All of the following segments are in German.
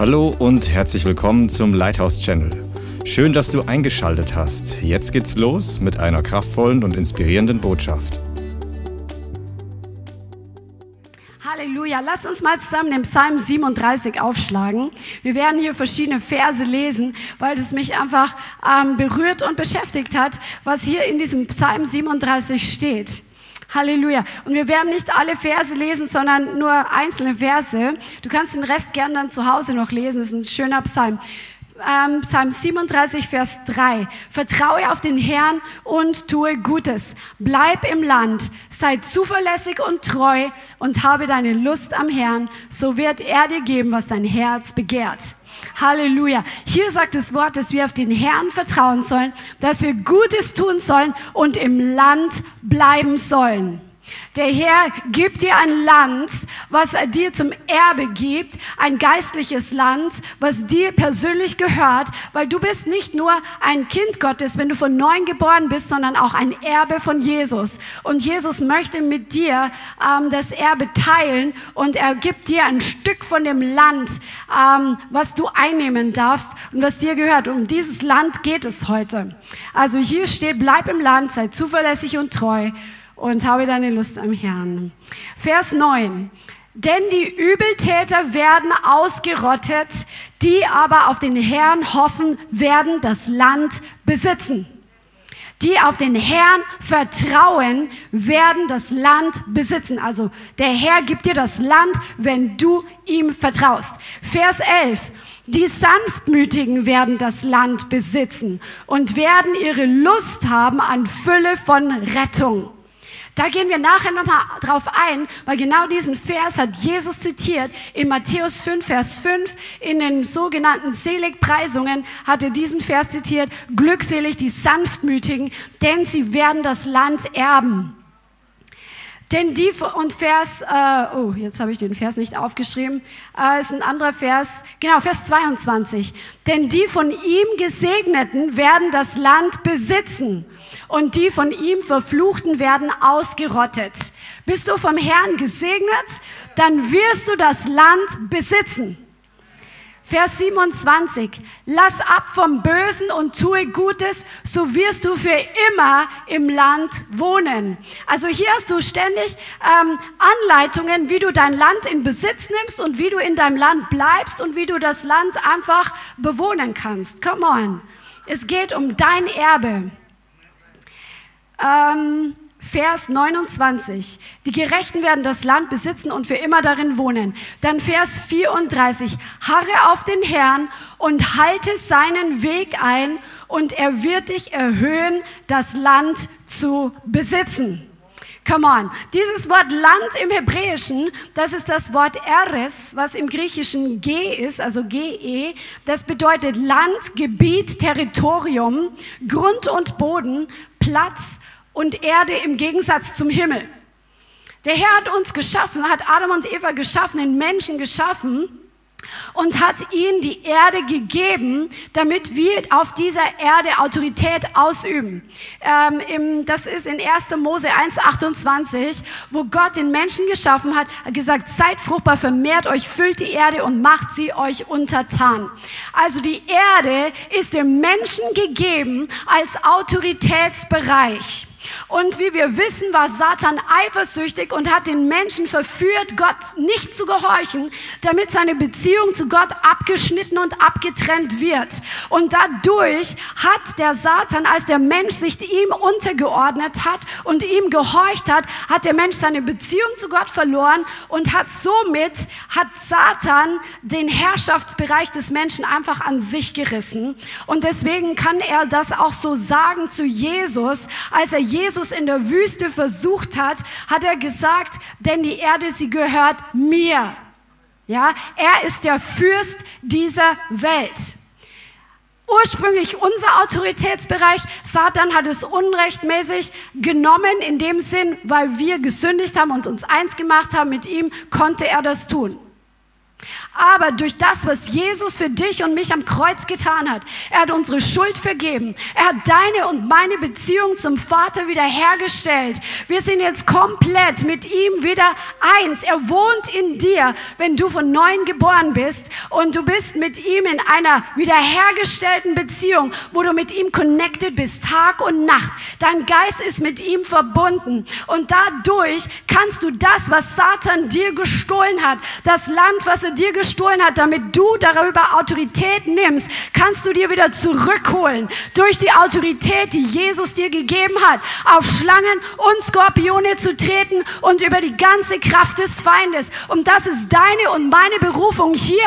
Hallo und herzlich willkommen zum Lighthouse Channel. Schön, dass du eingeschaltet hast. Jetzt geht's los mit einer kraftvollen und inspirierenden Botschaft. Halleluja. Lass uns mal zusammen den Psalm 37 aufschlagen. Wir werden hier verschiedene Verse lesen, weil es mich einfach ähm, berührt und beschäftigt hat, was hier in diesem Psalm 37 steht. Halleluja. Und wir werden nicht alle Verse lesen, sondern nur einzelne Verse. Du kannst den Rest gern dann zu Hause noch lesen. Das ist ein schöner Psalm. Ähm, Psalm 37, Vers 3. Vertraue auf den Herrn und tue Gutes. Bleib im Land, sei zuverlässig und treu und habe deine Lust am Herrn. So wird er dir geben, was dein Herz begehrt. Halleluja. Hier sagt das Wort, dass wir auf den Herrn vertrauen sollen, dass wir Gutes tun sollen und im Land bleiben sollen. Der Herr gibt dir ein Land, was er dir zum Erbe gibt, ein geistliches Land, was dir persönlich gehört, weil du bist nicht nur ein Kind Gottes, wenn du von neuem geboren bist, sondern auch ein Erbe von Jesus. Und Jesus möchte mit dir ähm, das Erbe teilen und er gibt dir ein Stück von dem Land, ähm, was du einnehmen darfst und was dir gehört. Um dieses Land geht es heute. Also hier steht, bleib im Land, sei zuverlässig und treu und habe deine Lust am Herrn. Vers 9. Denn die Übeltäter werden ausgerottet, die aber auf den Herrn hoffen, werden das Land besitzen. Die auf den Herrn vertrauen, werden das Land besitzen. Also der Herr gibt dir das Land, wenn du ihm vertraust. Vers 11. Die Sanftmütigen werden das Land besitzen und werden ihre Lust haben an Fülle von Rettung. Da gehen wir nachher nochmal drauf ein, weil genau diesen Vers hat Jesus zitiert in Matthäus 5, Vers 5. In den sogenannten Seligpreisungen hat er diesen Vers zitiert. Glückselig die Sanftmütigen, denn sie werden das Land erben. Denn die und Vers, äh, oh, jetzt habe ich den Vers nicht aufgeschrieben, äh, ist ein anderer Vers, genau, Vers 22. Denn die von ihm Gesegneten werden das Land besitzen und die von ihm Verfluchten werden ausgerottet. Bist du vom Herrn gesegnet, dann wirst du das Land besitzen. Vers 27. Lass ab vom Bösen und tue Gutes, so wirst du für immer im Land wohnen. Also hier hast du ständig ähm, Anleitungen, wie du dein Land in Besitz nimmst und wie du in deinem Land bleibst und wie du das Land einfach bewohnen kannst. Come on. Es geht um dein Erbe. Ähm, Vers 29. Die Gerechten werden das Land besitzen und für immer darin wohnen. Dann Vers 34. Harre auf den Herrn und halte seinen Weg ein und er wird dich erhöhen, das Land zu besitzen. Come on. Dieses Wort Land im Hebräischen, das ist das Wort Eres, was im Griechischen G ist, also GE. Das bedeutet Land, Gebiet, Territorium, Grund und Boden, Platz und Erde im Gegensatz zum Himmel. Der Herr hat uns geschaffen, hat Adam und Eva geschaffen, den Menschen geschaffen und hat ihnen die Erde gegeben, damit wir auf dieser Erde Autorität ausüben. Ähm, im, das ist in 1. Mose 1,28, wo Gott den Menschen geschaffen hat, hat gesagt, seid fruchtbar, vermehrt euch, füllt die Erde und macht sie euch untertan. Also die Erde ist dem Menschen gegeben als Autoritätsbereich. Und wie wir wissen, war Satan eifersüchtig und hat den Menschen verführt, Gott nicht zu gehorchen, damit seine Beziehung zu Gott abgeschnitten und abgetrennt wird. Und dadurch hat der Satan, als der Mensch sich ihm untergeordnet hat und ihm gehorcht hat, hat der Mensch seine Beziehung zu Gott verloren und hat somit, hat Satan den Herrschaftsbereich des Menschen einfach an sich gerissen. Und deswegen kann er das auch so sagen zu Jesus, als er Jesus in der Wüste versucht hat, hat er gesagt, denn die Erde, sie gehört mir. Ja, er ist der Fürst dieser Welt. Ursprünglich unser Autoritätsbereich, Satan hat es unrechtmäßig genommen, in dem Sinn, weil wir gesündigt haben und uns eins gemacht haben mit ihm, konnte er das tun. Aber durch das, was Jesus für dich und mich am Kreuz getan hat, er hat unsere Schuld vergeben. Er hat deine und meine Beziehung zum Vater wiederhergestellt. Wir sind jetzt komplett mit ihm wieder eins. Er wohnt in dir, wenn du von neuem geboren bist und du bist mit ihm in einer wiederhergestellten Beziehung, wo du mit ihm connected bist, Tag und Nacht. Dein Geist ist mit ihm verbunden und dadurch kannst du das, was Satan dir gestohlen hat, das Land, was er dir gestohlen hat, damit du darüber Autorität nimmst, kannst du dir wieder zurückholen durch die Autorität, die Jesus dir gegeben hat, auf Schlangen und Skorpione zu treten und über die ganze Kraft des Feindes. Und das ist deine und meine Berufung hier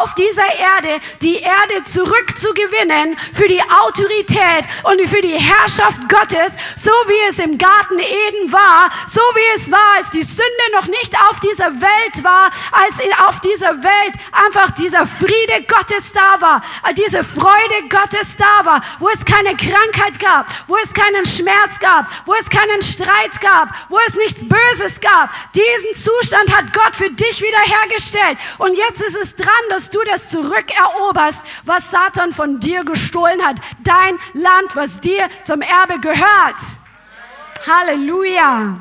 auf dieser Erde, die Erde zurückzugewinnen für die Autorität und für die Herrschaft Gottes, so wie es im Garten Eden war, so wie es war, als die Sünde noch nicht auf dieser Welt war, als auf dieser Welt einfach dieser Friede Gottes da war, diese Freude Gottes da war, wo es keine Krankheit gab, wo es keinen Schmerz gab, wo es keinen Streit gab, wo es nichts Böses gab. Diesen Zustand hat Gott für dich wiederhergestellt. Und jetzt ist es dran, dass du das zurückeroberst, was Satan von dir gestohlen hat. Dein Land, was dir zum Erbe gehört. Halleluja.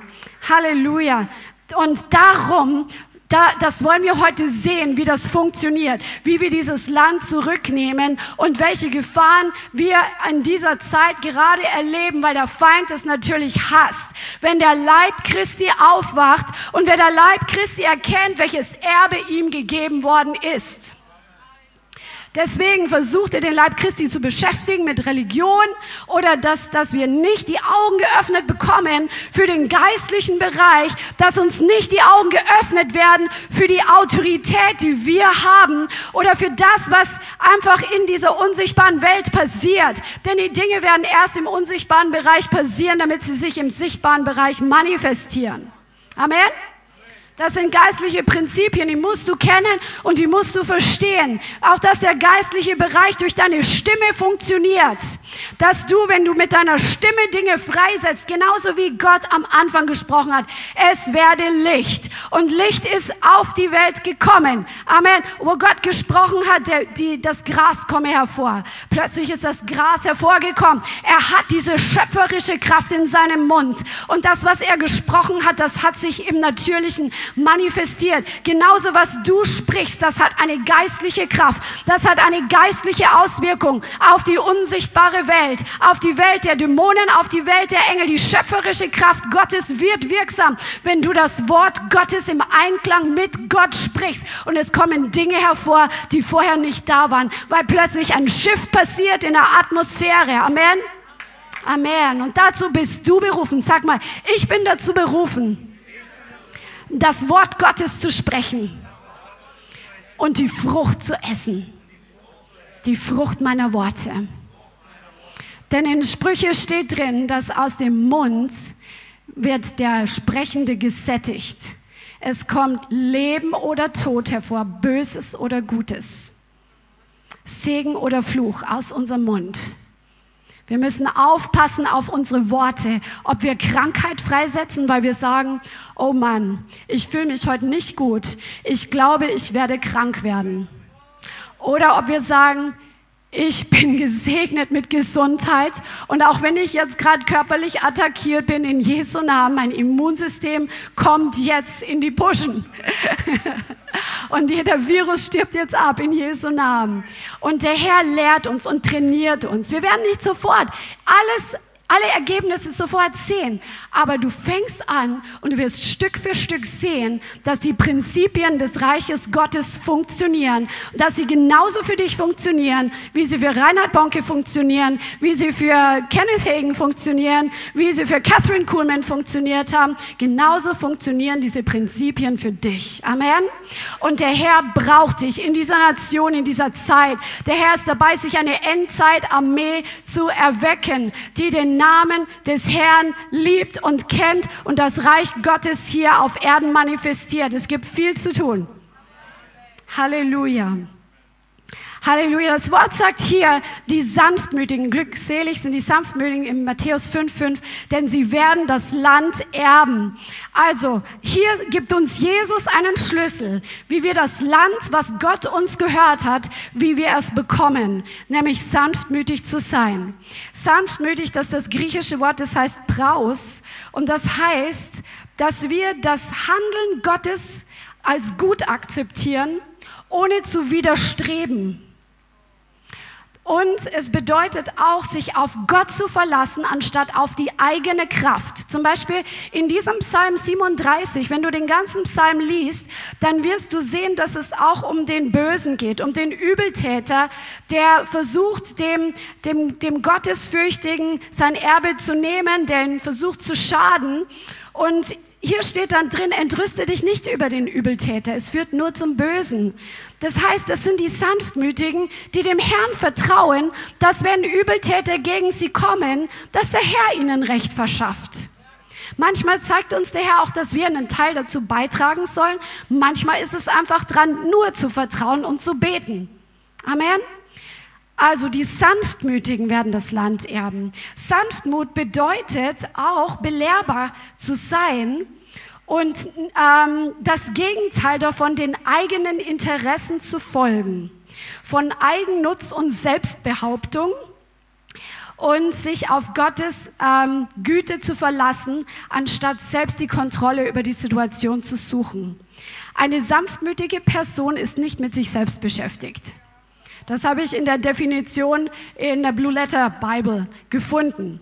Halleluja. Und darum da, das wollen wir heute sehen, wie das funktioniert, wie wir dieses Land zurücknehmen und welche Gefahren wir in dieser Zeit gerade erleben, weil der Feind es natürlich hasst. Wenn der Leib Christi aufwacht und wenn der Leib Christi erkennt, welches Erbe ihm gegeben worden ist. Deswegen versucht er den Leib Christi zu beschäftigen mit Religion oder dass, dass wir nicht die Augen geöffnet bekommen für den geistlichen Bereich, dass uns nicht die Augen geöffnet werden für die Autorität, die wir haben oder für das, was einfach in dieser unsichtbaren Welt passiert. Denn die Dinge werden erst im unsichtbaren Bereich passieren, damit sie sich im sichtbaren Bereich manifestieren. Amen. Das sind geistliche Prinzipien, die musst du kennen und die musst du verstehen. Auch dass der geistliche Bereich durch deine Stimme funktioniert. Dass du, wenn du mit deiner Stimme Dinge freisetzt, genauso wie Gott am Anfang gesprochen hat, es werde Licht. Und Licht ist auf die Welt gekommen. Amen. Wo Gott gesprochen hat, der, die, das Gras komme hervor. Plötzlich ist das Gras hervorgekommen. Er hat diese schöpferische Kraft in seinem Mund. Und das, was er gesprochen hat, das hat sich im Natürlichen manifestiert. Genauso was du sprichst, das hat eine geistliche Kraft. Das hat eine geistliche Auswirkung auf die unsichtbare Welt, auf die Welt der Dämonen, auf die Welt der Engel. Die schöpferische Kraft Gottes wird wirksam, wenn du das Wort Gottes im Einklang mit Gott sprichst. Und es kommen Dinge hervor, die vorher nicht da waren, weil plötzlich ein Shift passiert in der Atmosphäre. Amen. Amen. Und dazu bist du berufen. Sag mal, ich bin dazu berufen das Wort Gottes zu sprechen und die Frucht zu essen. Die Frucht meiner Worte. Denn in Sprüche steht drin, dass aus dem Mund wird der Sprechende gesättigt. Es kommt Leben oder Tod hervor, Böses oder Gutes, Segen oder Fluch aus unserem Mund. Wir müssen aufpassen auf unsere Worte, ob wir Krankheit freisetzen, weil wir sagen, oh Mann, ich fühle mich heute nicht gut, ich glaube, ich werde krank werden. Oder ob wir sagen, ich bin gesegnet mit Gesundheit und auch wenn ich jetzt gerade körperlich attackiert bin, in Jesu Namen, mein Immunsystem kommt jetzt in die Puschen. und jeder Virus stirbt jetzt ab in Jesu Namen. Und der Herr lehrt uns und trainiert uns. Wir werden nicht sofort alles alle Ergebnisse sofort sehen, aber du fängst an und du wirst Stück für Stück sehen, dass die Prinzipien des Reiches Gottes funktionieren, dass sie genauso für dich funktionieren, wie sie für Reinhard Bonke funktionieren, wie sie für Kenneth Hagen funktionieren, wie sie für Catherine Kuhlman funktioniert haben. Genauso funktionieren diese Prinzipien für dich. Amen. Und der Herr braucht dich in dieser Nation, in dieser Zeit. Der Herr ist dabei, sich eine Endzeitarmee zu erwecken, die den Namen des Herrn liebt und kennt und das Reich Gottes hier auf Erden manifestiert. Es gibt viel zu tun. Halleluja. Halleluja. Das Wort sagt hier, die Sanftmütigen, glückselig sind die Sanftmütigen in Matthäus 5,5, denn sie werden das Land erben. Also, hier gibt uns Jesus einen Schlüssel, wie wir das Land, was Gott uns gehört hat, wie wir es bekommen, nämlich sanftmütig zu sein. Sanftmütig, das ist das griechische Wort, das heißt Praus. Und das heißt, dass wir das Handeln Gottes als gut akzeptieren, ohne zu widerstreben. Und es bedeutet auch, sich auf Gott zu verlassen, anstatt auf die eigene Kraft. Zum Beispiel in diesem Psalm 37, wenn du den ganzen Psalm liest, dann wirst du sehen, dass es auch um den Bösen geht, um den Übeltäter, der versucht, dem, dem, dem Gottesfürchtigen sein Erbe zu nehmen, der ihn versucht zu schaden. Und hier steht dann drin, entrüste dich nicht über den Übeltäter, es führt nur zum Bösen. Das heißt, das sind die Sanftmütigen, die dem Herrn vertrauen, dass wenn Übeltäter gegen sie kommen, dass der Herr ihnen Recht verschafft. Manchmal zeigt uns der Herr auch, dass wir einen Teil dazu beitragen sollen. Manchmal ist es einfach dran, nur zu vertrauen und zu beten. Amen. Also die Sanftmütigen werden das Land erben. Sanftmut bedeutet auch belehrbar zu sein und ähm, das Gegenteil davon, den eigenen Interessen zu folgen, von Eigennutz und Selbstbehauptung und sich auf Gottes ähm, Güte zu verlassen, anstatt selbst die Kontrolle über die Situation zu suchen. Eine sanftmütige Person ist nicht mit sich selbst beschäftigt. Das habe ich in der Definition in der Blue Letter Bible gefunden.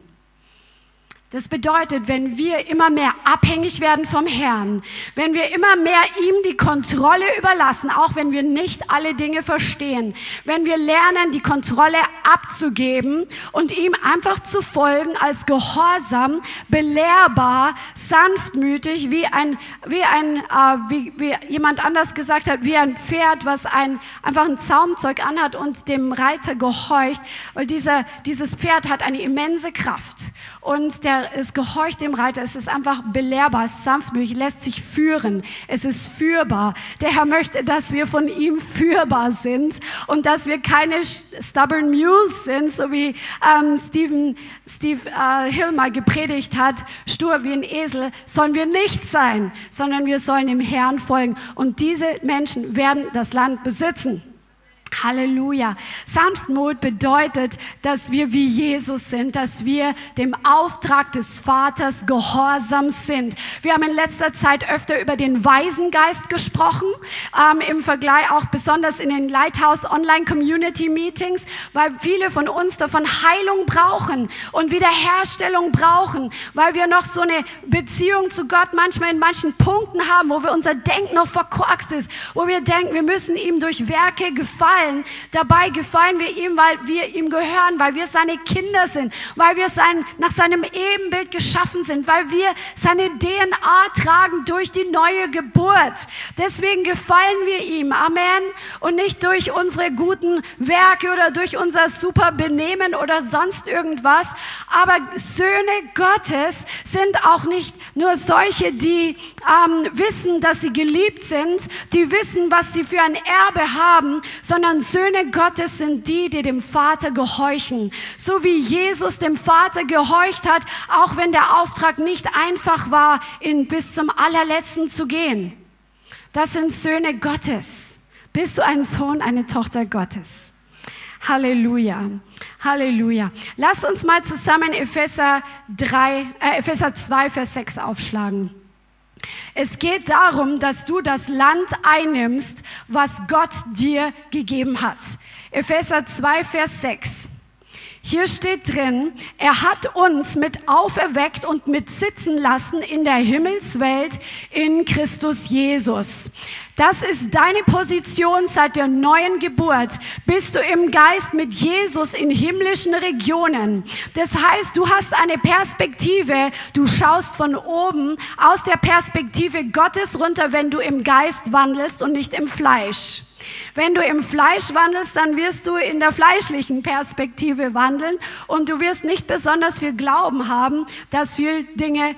Das bedeutet, wenn wir immer mehr abhängig werden vom Herrn, wenn wir immer mehr ihm die Kontrolle überlassen, auch wenn wir nicht alle Dinge verstehen, wenn wir lernen, die Kontrolle abzugeben und ihm einfach zu folgen als gehorsam, belehrbar, sanftmütig, wie ein, wie ein, äh, wie, wie jemand anders gesagt hat, wie ein Pferd, was ein, einfach ein Zaumzeug anhat und dem Reiter gehorcht, weil dieser, dieses Pferd hat eine immense Kraft. Und der ist gehorcht dem Reiter. Es ist einfach belehrbar, sanftmütig, lässt sich führen. Es ist führbar. Der Herr möchte, dass wir von ihm führbar sind und dass wir keine stubborn mules sind, so wie ähm, Stephen, Steve äh, Hill mal gepredigt hat, stur wie ein Esel, sollen wir nicht sein, sondern wir sollen dem Herrn folgen. Und diese Menschen werden das Land besitzen. Halleluja. Sanftmut bedeutet, dass wir wie Jesus sind, dass wir dem Auftrag des Vaters gehorsam sind. Wir haben in letzter Zeit öfter über den Waisengeist gesprochen, ähm, im Vergleich auch besonders in den Lighthouse Online Community Meetings, weil viele von uns davon Heilung brauchen und Wiederherstellung brauchen, weil wir noch so eine Beziehung zu Gott manchmal in manchen Punkten haben, wo wir unser Denken noch verkorkst ist, wo wir denken, wir müssen ihm durch Werke gefallen gefallen. Dabei gefallen wir ihm, weil wir ihm gehören, weil wir seine Kinder sind, weil wir sein, nach seinem Ebenbild geschaffen sind, weil wir seine DNA tragen durch die neue Geburt. Deswegen gefallen wir ihm. Amen. Und nicht durch unsere guten Werke oder durch unser super Benehmen oder sonst irgendwas. Aber Söhne Gottes sind auch nicht nur solche, die ähm, wissen, dass sie geliebt sind, die wissen, was sie für ein Erbe haben, sondern sondern Söhne Gottes sind die, die dem Vater gehorchen. So wie Jesus dem Vater gehorcht hat, auch wenn der Auftrag nicht einfach war, in, bis zum allerletzten zu gehen. Das sind Söhne Gottes. Bist du ein Sohn, eine Tochter Gottes? Halleluja. Halleluja. Lass uns mal zusammen Epheser, 3, äh, Epheser 2, Vers 6 aufschlagen. Es geht darum, dass du das Land einnimmst, was Gott dir gegeben hat. Epheser 2, Vers 6. Hier steht drin, er hat uns mit auferweckt und mit sitzen lassen in der Himmelswelt in Christus Jesus. Das ist deine Position seit der neuen Geburt. Bist du im Geist mit Jesus in himmlischen Regionen. Das heißt, du hast eine Perspektive, du schaust von oben aus der Perspektive Gottes runter, wenn du im Geist wandelst und nicht im Fleisch. Wenn du im Fleisch wandelst, dann wirst du in der fleischlichen Perspektive wandeln und du wirst nicht besonders viel Glauben haben, dass viel Dinge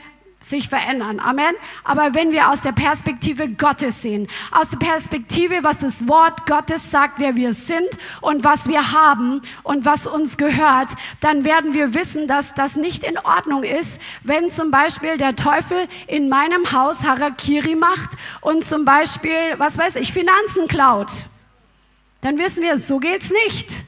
sich verändern. Amen. Aber wenn wir aus der Perspektive Gottes sehen, aus der Perspektive, was das Wort Gottes sagt, wer wir sind und was wir haben und was uns gehört, dann werden wir wissen, dass das nicht in Ordnung ist, wenn zum Beispiel der Teufel in meinem Haus Harakiri macht und zum Beispiel, was weiß ich, Finanzen klaut. Dann wissen wir, so geht's nicht.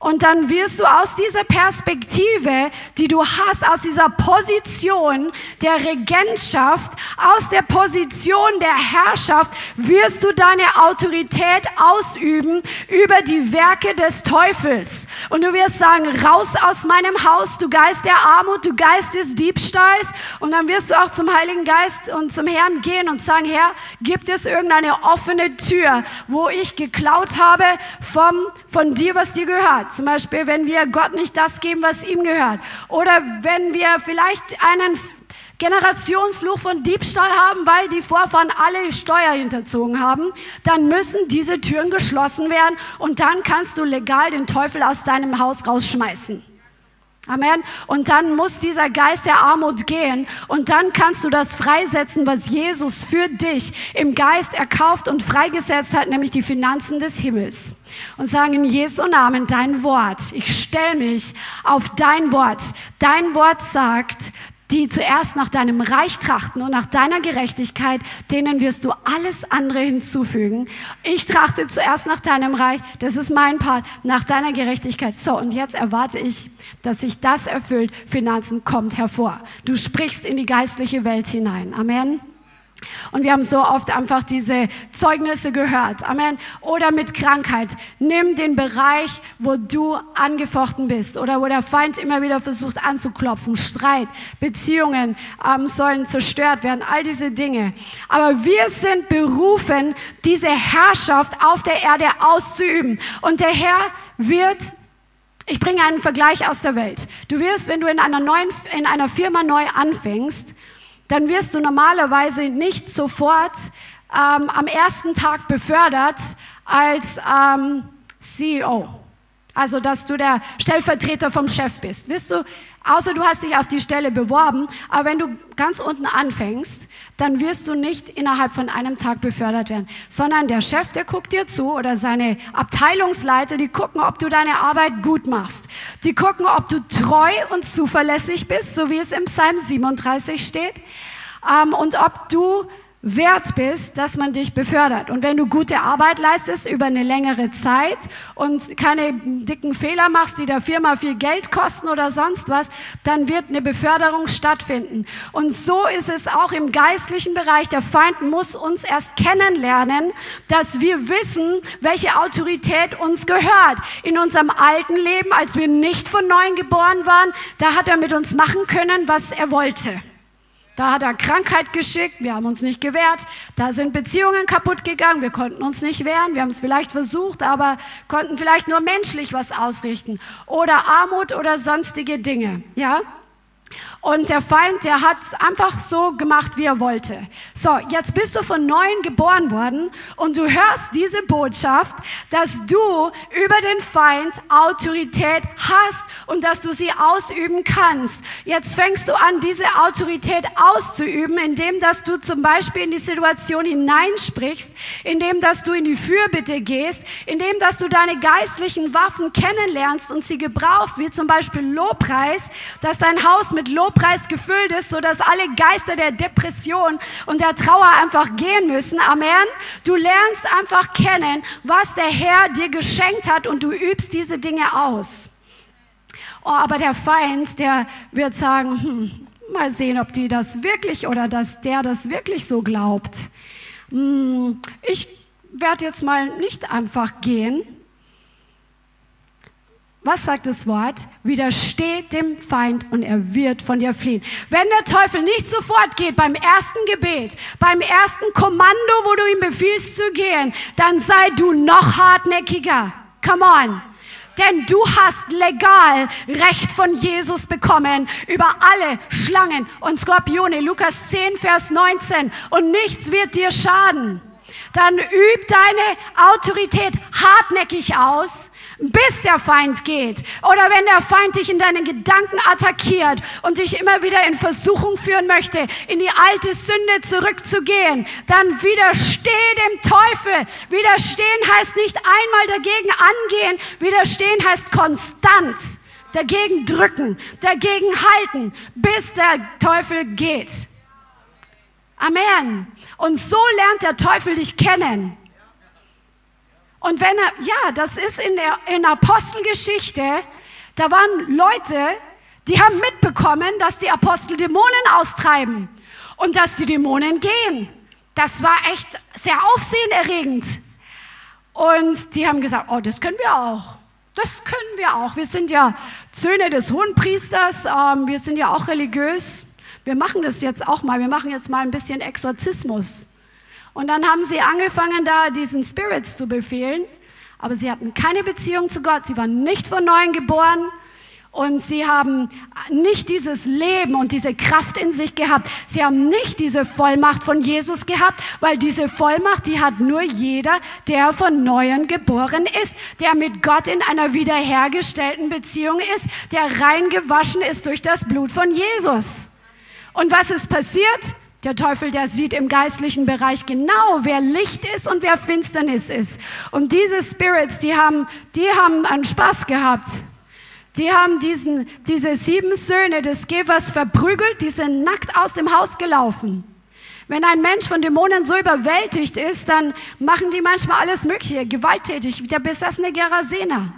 Und dann wirst du aus dieser Perspektive, die du hast, aus dieser Position der Regentschaft, aus der Position der Herrschaft, wirst du deine Autorität ausüben über die Werke des Teufels. Und du wirst sagen, raus aus meinem Haus, du Geist der Armut, du Geist des Diebstahls. Und dann wirst du auch zum Heiligen Geist und zum Herrn gehen und sagen, Herr, gibt es irgendeine offene Tür, wo ich geklaut habe vom, von dir, was dir gehört? Zum Beispiel, wenn wir Gott nicht das geben, was ihm gehört. Oder wenn wir vielleicht einen Generationsfluch von Diebstahl haben, weil die Vorfahren alle Steuer hinterzogen haben, dann müssen diese Türen geschlossen werden und dann kannst du legal den Teufel aus deinem Haus rausschmeißen. Amen. Und dann muss dieser Geist der Armut gehen und dann kannst du das freisetzen, was Jesus für dich im Geist erkauft und freigesetzt hat, nämlich die Finanzen des Himmels. Und sagen in Jesu Namen dein Wort. Ich stelle mich auf dein Wort. Dein Wort sagt, die zuerst nach deinem Reich trachten und nach deiner Gerechtigkeit, denen wirst du alles andere hinzufügen. Ich trachte zuerst nach deinem Reich, das ist mein Part, nach deiner Gerechtigkeit. So, und jetzt erwarte ich, dass sich das erfüllt. Finanzen kommt hervor. Du sprichst in die geistliche Welt hinein. Amen. Und wir haben so oft einfach diese Zeugnisse gehört. Amen. Oder mit Krankheit. Nimm den Bereich, wo du angefochten bist oder wo der Feind immer wieder versucht anzuklopfen. Streit, Beziehungen ähm, sollen zerstört werden. All diese Dinge. Aber wir sind berufen, diese Herrschaft auf der Erde auszuüben. Und der Herr wird ich bringe einen Vergleich aus der Welt. Du wirst, wenn du in einer neuen, in einer Firma neu anfängst, dann wirst du normalerweise nicht sofort ähm, am ersten Tag befördert als ähm, CEO. Also, dass du der Stellvertreter vom Chef bist. Wirst du Außer du hast dich auf die Stelle beworben. Aber wenn du ganz unten anfängst, dann wirst du nicht innerhalb von einem Tag befördert werden, sondern der Chef, der guckt dir zu oder seine Abteilungsleiter, die gucken, ob du deine Arbeit gut machst. Die gucken, ob du treu und zuverlässig bist, so wie es im Psalm 37 steht. Ähm, und ob du wert bist, dass man dich befördert. Und wenn du gute Arbeit leistest über eine längere Zeit und keine dicken Fehler machst, die der Firma viel Geld kosten oder sonst was, dann wird eine Beförderung stattfinden. Und so ist es auch im geistlichen Bereich. Der Feind muss uns erst kennenlernen, dass wir wissen, welche Autorität uns gehört. In unserem alten Leben, als wir nicht von neuem geboren waren, da hat er mit uns machen können, was er wollte. Da hat er Krankheit geschickt, wir haben uns nicht gewehrt. Da sind Beziehungen kaputt gegangen, wir konnten uns nicht wehren. Wir haben es vielleicht versucht, aber konnten vielleicht nur menschlich was ausrichten. Oder Armut oder sonstige Dinge. Ja? Und der Feind, der hat einfach so gemacht, wie er wollte. So, jetzt bist du von neuem geboren worden und du hörst diese Botschaft, dass du über den Feind Autorität hast und dass du sie ausüben kannst. Jetzt fängst du an, diese Autorität auszuüben, indem dass du zum Beispiel in die Situation hineinsprichst, indem dass du in die Fürbitte gehst, indem dass du deine geistlichen Waffen kennenlernst und sie gebrauchst, wie zum Beispiel Lobpreis, dass dein Haus mit Lobpreis gefüllt ist, sodass alle Geister der Depression und der Trauer einfach gehen müssen. Amen. Du lernst einfach kennen, was der Herr dir geschenkt hat und du übst diese Dinge aus. Oh, aber der Feind, der wird sagen, hm, mal sehen, ob die das wirklich oder dass der das wirklich so glaubt. Hm, ich werde jetzt mal nicht einfach gehen, was sagt das Wort? Widersteht dem Feind und er wird von dir fliehen. Wenn der Teufel nicht sofort geht beim ersten Gebet, beim ersten Kommando, wo du ihm befiehlst zu gehen, dann sei du noch hartnäckiger. Come on. Denn du hast legal Recht von Jesus bekommen über alle Schlangen und Skorpione. Lukas 10, Vers 19. Und nichts wird dir schaden dann üb deine Autorität hartnäckig aus, bis der Feind geht. Oder wenn der Feind dich in deinen Gedanken attackiert und dich immer wieder in Versuchung führen möchte, in die alte Sünde zurückzugehen, dann widersteh dem Teufel. Widerstehen heißt nicht einmal dagegen angehen, widerstehen heißt konstant dagegen drücken, dagegen halten, bis der Teufel geht. Amen. Und so lernt der Teufel dich kennen. Und wenn er, ja, das ist in der in Apostelgeschichte, da waren Leute, die haben mitbekommen, dass die Apostel Dämonen austreiben und dass die Dämonen gehen. Das war echt sehr aufsehenerregend. Und die haben gesagt, oh, das können wir auch. Das können wir auch. Wir sind ja Söhne des Hohenpriesters, ähm, wir sind ja auch religiös. Wir machen das jetzt auch mal. Wir machen jetzt mal ein bisschen Exorzismus. Und dann haben sie angefangen, da diesen Spirits zu befehlen. Aber sie hatten keine Beziehung zu Gott. Sie waren nicht von neuem geboren und sie haben nicht dieses Leben und diese Kraft in sich gehabt. Sie haben nicht diese Vollmacht von Jesus gehabt, weil diese Vollmacht, die hat nur jeder, der von Neuem geboren ist, der mit Gott in einer wiederhergestellten Beziehung ist, der rein gewaschen ist durch das Blut von Jesus. Und was ist passiert? Der Teufel, der sieht im geistlichen Bereich genau, wer Licht ist und wer Finsternis ist. Und diese Spirits, die haben, die haben einen Spaß gehabt. Die haben diesen, diese sieben Söhne des Gevers verprügelt, die sind nackt aus dem Haus gelaufen. Wenn ein Mensch von Dämonen so überwältigt ist, dann machen die manchmal alles Mögliche, gewalttätig, wie der besessene Gerasena.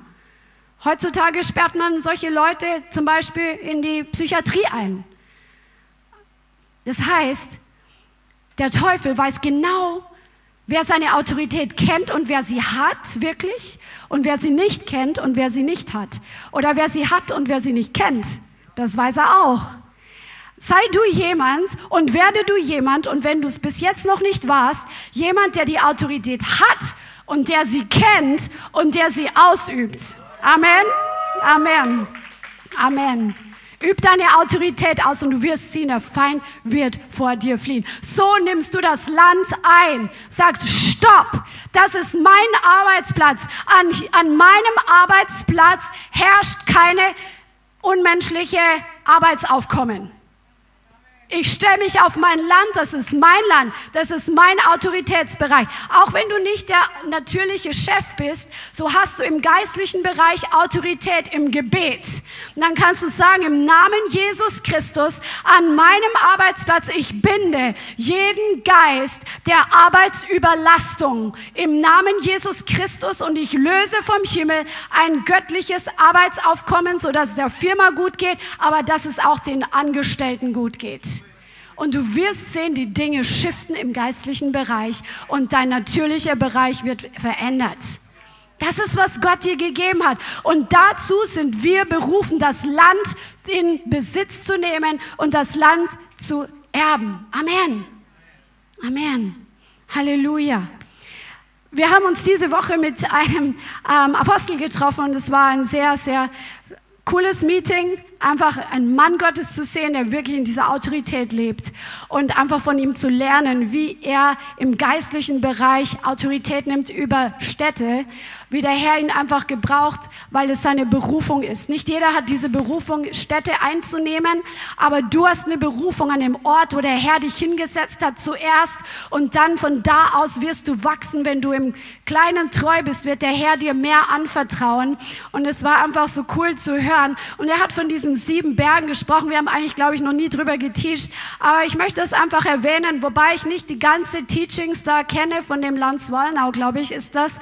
Heutzutage sperrt man solche Leute zum Beispiel in die Psychiatrie ein. Das heißt, der Teufel weiß genau, wer seine Autorität kennt und wer sie hat, wirklich, und wer sie nicht kennt und wer sie nicht hat. Oder wer sie hat und wer sie nicht kennt. Das weiß er auch. Sei du jemand und werde du jemand, und wenn du es bis jetzt noch nicht warst, jemand, der die Autorität hat und der sie kennt und der sie ausübt. Amen. Amen. Amen. Üb deine Autorität aus und du wirst sehen, der Feind wird vor dir fliehen. So nimmst du das Land ein. Sagst, stopp, das ist mein Arbeitsplatz. An, an meinem Arbeitsplatz herrscht keine unmenschliche Arbeitsaufkommen. Ich stelle mich auf mein Land, das ist mein Land, das ist mein Autoritätsbereich. Auch wenn du nicht der natürliche Chef bist, so hast du im geistlichen Bereich Autorität im Gebet. Und dann kannst du sagen, im Namen Jesus Christus, an meinem Arbeitsplatz, ich binde jeden Geist der Arbeitsüberlastung im Namen Jesus Christus und ich löse vom Himmel ein göttliches Arbeitsaufkommen, sodass es der Firma gut geht, aber dass es auch den Angestellten gut geht. Und du wirst sehen, die Dinge shiften im geistlichen Bereich und dein natürlicher Bereich wird verändert. Das ist, was Gott dir gegeben hat. Und dazu sind wir berufen, das Land in Besitz zu nehmen und das Land zu erben. Amen. Amen. Halleluja. Wir haben uns diese Woche mit einem ähm, Apostel getroffen und es war ein sehr, sehr cooles Meeting einfach einen Mann Gottes zu sehen, der wirklich in dieser Autorität lebt und einfach von ihm zu lernen, wie er im geistlichen Bereich Autorität nimmt über Städte, wie der Herr ihn einfach gebraucht, weil es seine Berufung ist. Nicht jeder hat diese Berufung, Städte einzunehmen, aber du hast eine Berufung an dem Ort, wo der Herr dich hingesetzt hat zuerst und dann von da aus wirst du wachsen, wenn du im Kleinen treu bist, wird der Herr dir mehr anvertrauen und es war einfach so cool zu hören und er hat von diesen sieben Bergen gesprochen. Wir haben eigentlich, glaube ich, noch nie drüber geteacht. Aber ich möchte es einfach erwähnen, wobei ich nicht die ganze Teachings da kenne von dem Lanz Wallnau, glaube ich, ist das.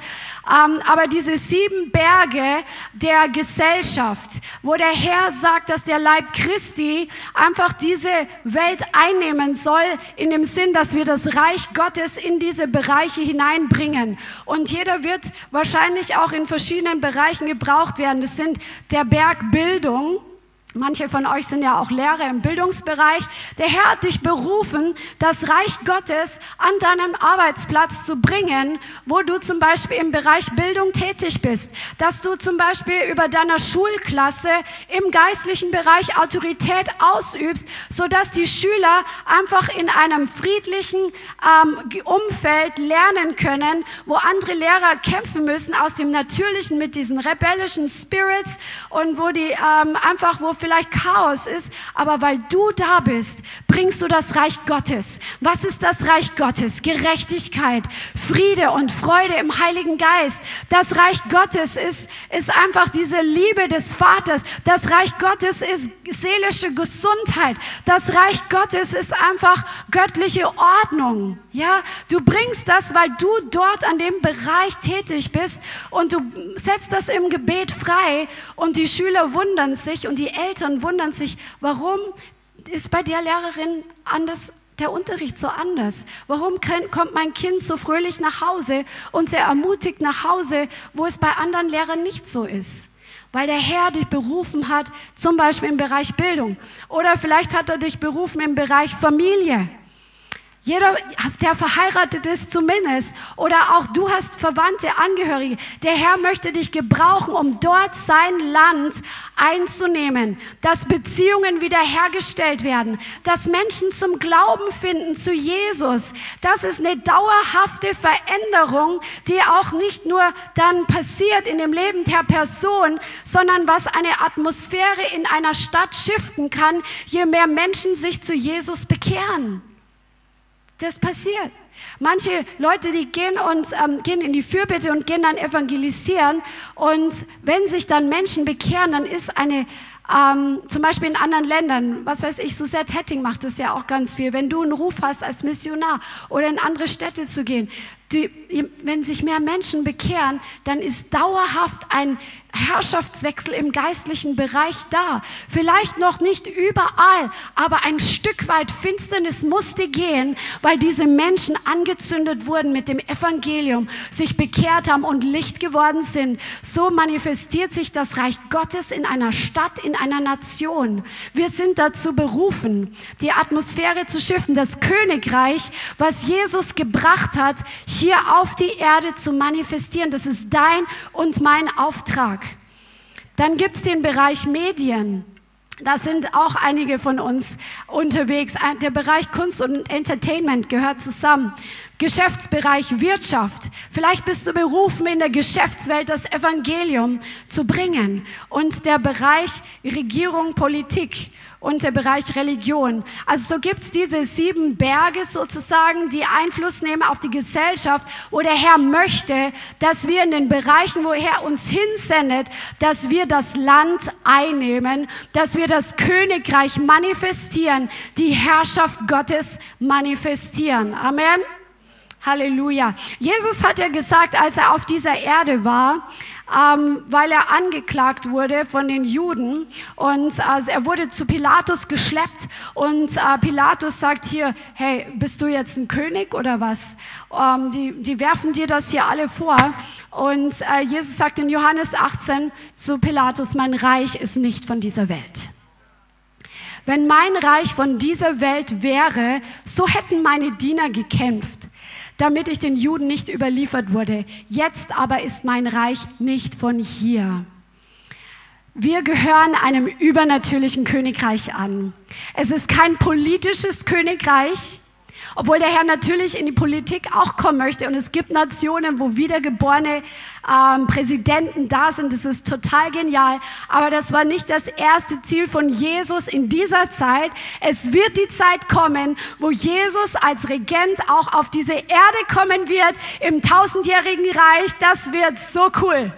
Ähm, aber diese sieben Berge der Gesellschaft, wo der Herr sagt, dass der Leib Christi einfach diese Welt einnehmen soll, in dem Sinn, dass wir das Reich Gottes in diese Bereiche hineinbringen. Und jeder wird wahrscheinlich auch in verschiedenen Bereichen gebraucht werden. Das sind der Berg Bildung, Manche von euch sind ja auch Lehrer im Bildungsbereich. Der Herr hat dich berufen, das Reich Gottes an deinem Arbeitsplatz zu bringen, wo du zum Beispiel im Bereich Bildung tätig bist. Dass du zum Beispiel über deiner Schulklasse im geistlichen Bereich Autorität ausübst, sodass die Schüler einfach in einem friedlichen ähm, Umfeld lernen können, wo andere Lehrer kämpfen müssen aus dem Natürlichen mit diesen rebellischen Spirits und wo die ähm, einfach, wo vielleicht Chaos ist, aber weil du da bist, bringst du das Reich Gottes. Was ist das Reich Gottes? Gerechtigkeit, Friede und Freude im Heiligen Geist. Das Reich Gottes ist, ist einfach diese Liebe des Vaters. Das Reich Gottes ist seelische Gesundheit. Das Reich Gottes ist einfach göttliche Ordnung. Ja, du bringst das, weil du dort an dem Bereich tätig bist und du setzt das im Gebet frei und die Schüler wundern sich und die Eltern wundern sich, warum ist bei der Lehrerin anders der Unterricht so anders? Warum kommt mein Kind so fröhlich nach Hause und sehr ermutigt nach Hause, wo es bei anderen Lehrern nicht so ist? Weil der Herr dich berufen hat, zum Beispiel im Bereich Bildung. Oder vielleicht hat er dich berufen im Bereich Familie. Jeder, der verheiratet ist zumindest. Oder auch du hast Verwandte, Angehörige. Der Herr möchte dich gebrauchen, um dort sein Land einzunehmen. Dass Beziehungen wiederhergestellt werden. Dass Menschen zum Glauben finden zu Jesus. Das ist eine dauerhafte Veränderung, die auch nicht nur dann passiert in dem Leben der Person, sondern was eine Atmosphäre in einer Stadt shiften kann, je mehr Menschen sich zu Jesus bekehren. Das passiert. Manche Leute, die gehen und ähm, gehen in die Fürbitte und gehen dann evangelisieren. Und wenn sich dann Menschen bekehren, dann ist eine, ähm, zum Beispiel in anderen Ländern, was weiß ich, Suzette Hetting macht das ja auch ganz viel. Wenn du einen Ruf hast als Missionar oder in andere Städte zu gehen, die, wenn sich mehr Menschen bekehren, dann ist dauerhaft ein Herrschaftswechsel im geistlichen Bereich da. Vielleicht noch nicht überall, aber ein Stück weit Finsternis musste gehen, weil diese Menschen angezündet wurden mit dem Evangelium, sich bekehrt haben und Licht geworden sind. So manifestiert sich das Reich Gottes in einer Stadt, in einer Nation. Wir sind dazu berufen, die Atmosphäre zu schiffen, das Königreich, was Jesus gebracht hat, hier auf die Erde zu manifestieren. Das ist dein und mein Auftrag. Dann gibt es den Bereich Medien. Da sind auch einige von uns unterwegs. Der Bereich Kunst und Entertainment gehört zusammen. Geschäftsbereich Wirtschaft. Vielleicht bist du berufen, in der Geschäftswelt das Evangelium zu bringen. Und der Bereich Regierung, Politik und der Bereich Religion. Also so gibt es diese sieben Berge sozusagen, die Einfluss nehmen auf die Gesellschaft, wo der Herr möchte, dass wir in den Bereichen, wo er uns hinsendet, dass wir das Land einnehmen, dass wir das Königreich manifestieren, die Herrschaft Gottes manifestieren. Amen. Halleluja. Jesus hat ja gesagt, als er auf dieser Erde war, ähm, weil er angeklagt wurde von den Juden und also er wurde zu Pilatus geschleppt und äh, Pilatus sagt hier, hey, bist du jetzt ein König oder was? Ähm, die, die werfen dir das hier alle vor und äh, Jesus sagt in Johannes 18 zu Pilatus, mein Reich ist nicht von dieser Welt. Wenn mein Reich von dieser Welt wäre, so hätten meine Diener gekämpft damit ich den Juden nicht überliefert wurde. Jetzt aber ist mein Reich nicht von hier. Wir gehören einem übernatürlichen Königreich an. Es ist kein politisches Königreich, obwohl der Herr natürlich in die Politik auch kommen möchte. Und es gibt Nationen, wo wiedergeborene ähm, Präsidenten da sind. Das ist total genial. Aber das war nicht das erste Ziel von Jesus in dieser Zeit. Es wird die Zeit kommen, wo Jesus als Regent auch auf diese Erde kommen wird im tausendjährigen Reich. Das wird so cool.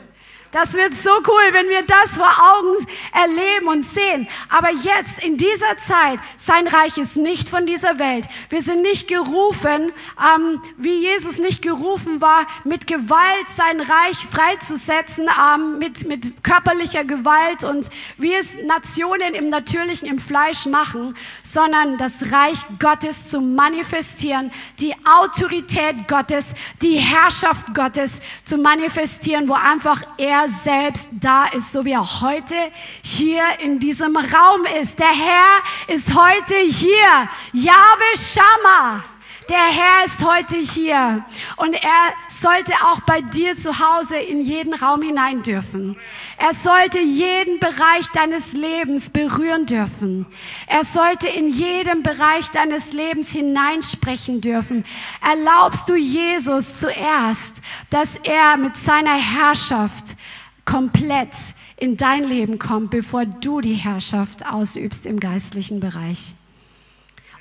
Das wird so cool, wenn wir das vor Augen erleben und sehen. Aber jetzt, in dieser Zeit, sein Reich ist nicht von dieser Welt. Wir sind nicht gerufen, ähm, wie Jesus nicht gerufen war, mit Gewalt sein Reich freizusetzen, ähm, mit, mit körperlicher Gewalt und wie es Nationen im Natürlichen, im Fleisch machen, sondern das Reich Gottes zu manifestieren, die Autorität Gottes, die Herrschaft Gottes zu manifestieren, wo einfach er selbst da ist, so wie er heute hier in diesem Raum ist. Der Herr ist heute hier. Yahweh Shammah. Der Herr ist heute hier und er sollte auch bei dir zu Hause in jeden Raum hinein dürfen. Er sollte jeden Bereich deines Lebens berühren dürfen. Er sollte in jedem Bereich deines Lebens hineinsprechen dürfen. Erlaubst du Jesus zuerst, dass er mit seiner Herrschaft komplett in dein Leben kommt, bevor du die Herrschaft ausübst im geistlichen Bereich?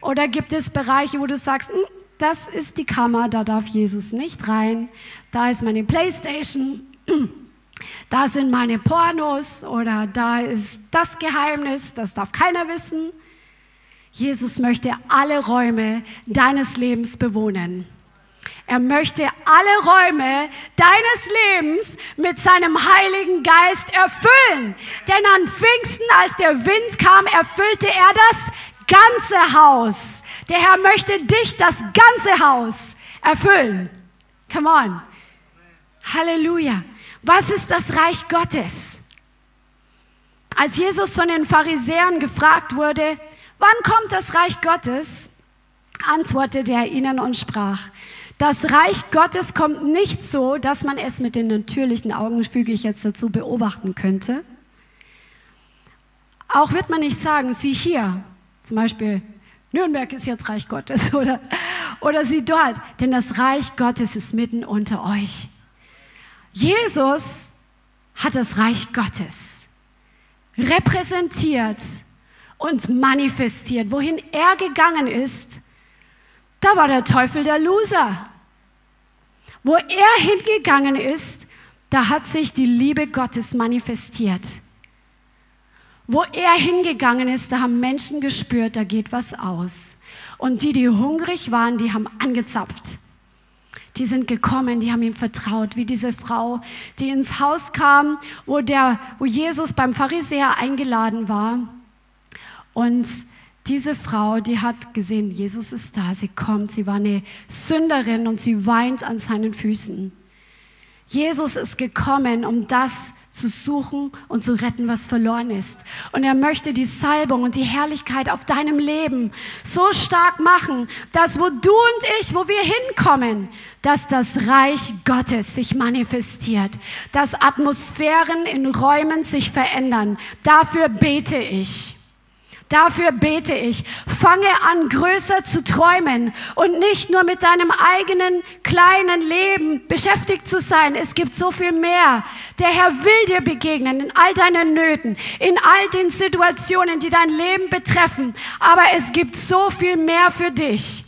Oder gibt es Bereiche, wo du sagst, hm, das ist die Kammer, da darf Jesus nicht rein. Da ist meine Playstation, da sind meine Pornos oder da ist das Geheimnis, das darf keiner wissen. Jesus möchte alle Räume deines Lebens bewohnen. Er möchte alle Räume deines Lebens mit seinem Heiligen Geist erfüllen. Denn an Pfingsten, als der Wind kam, erfüllte er das ganze Haus. Der Herr möchte dich, das ganze Haus, erfüllen. Come on. Halleluja. Was ist das Reich Gottes? Als Jesus von den Pharisäern gefragt wurde, wann kommt das Reich Gottes, antwortete er ihnen und sprach, das Reich Gottes kommt nicht so, dass man es mit den natürlichen Augen, füge ich jetzt dazu, beobachten könnte. Auch wird man nicht sagen, sieh hier, zum Beispiel Nürnberg ist jetzt Reich Gottes oder, oder sie dort, denn das Reich Gottes ist mitten unter euch. Jesus hat das Reich Gottes repräsentiert und manifestiert. Wohin er gegangen ist, da war der Teufel der Loser. Wo er hingegangen ist, da hat sich die Liebe Gottes manifestiert. Wo er hingegangen ist, da haben Menschen gespürt, da geht was aus. Und die, die hungrig waren, die haben angezapft. Die sind gekommen, die haben ihm vertraut, wie diese Frau, die ins Haus kam, wo, der, wo Jesus beim Pharisäer eingeladen war. Und diese Frau, die hat gesehen, Jesus ist da, sie kommt, sie war eine Sünderin und sie weint an seinen Füßen. Jesus ist gekommen, um das zu suchen und zu retten, was verloren ist. Und er möchte die Salbung und die Herrlichkeit auf deinem Leben so stark machen, dass wo du und ich, wo wir hinkommen, dass das Reich Gottes sich manifestiert, dass Atmosphären in Räumen sich verändern. Dafür bete ich. Dafür bete ich. Fange an, größer zu träumen und nicht nur mit deinem eigenen kleinen Leben beschäftigt zu sein. Es gibt so viel mehr. Der Herr will dir begegnen in all deinen Nöten, in all den Situationen, die dein Leben betreffen. Aber es gibt so viel mehr für dich.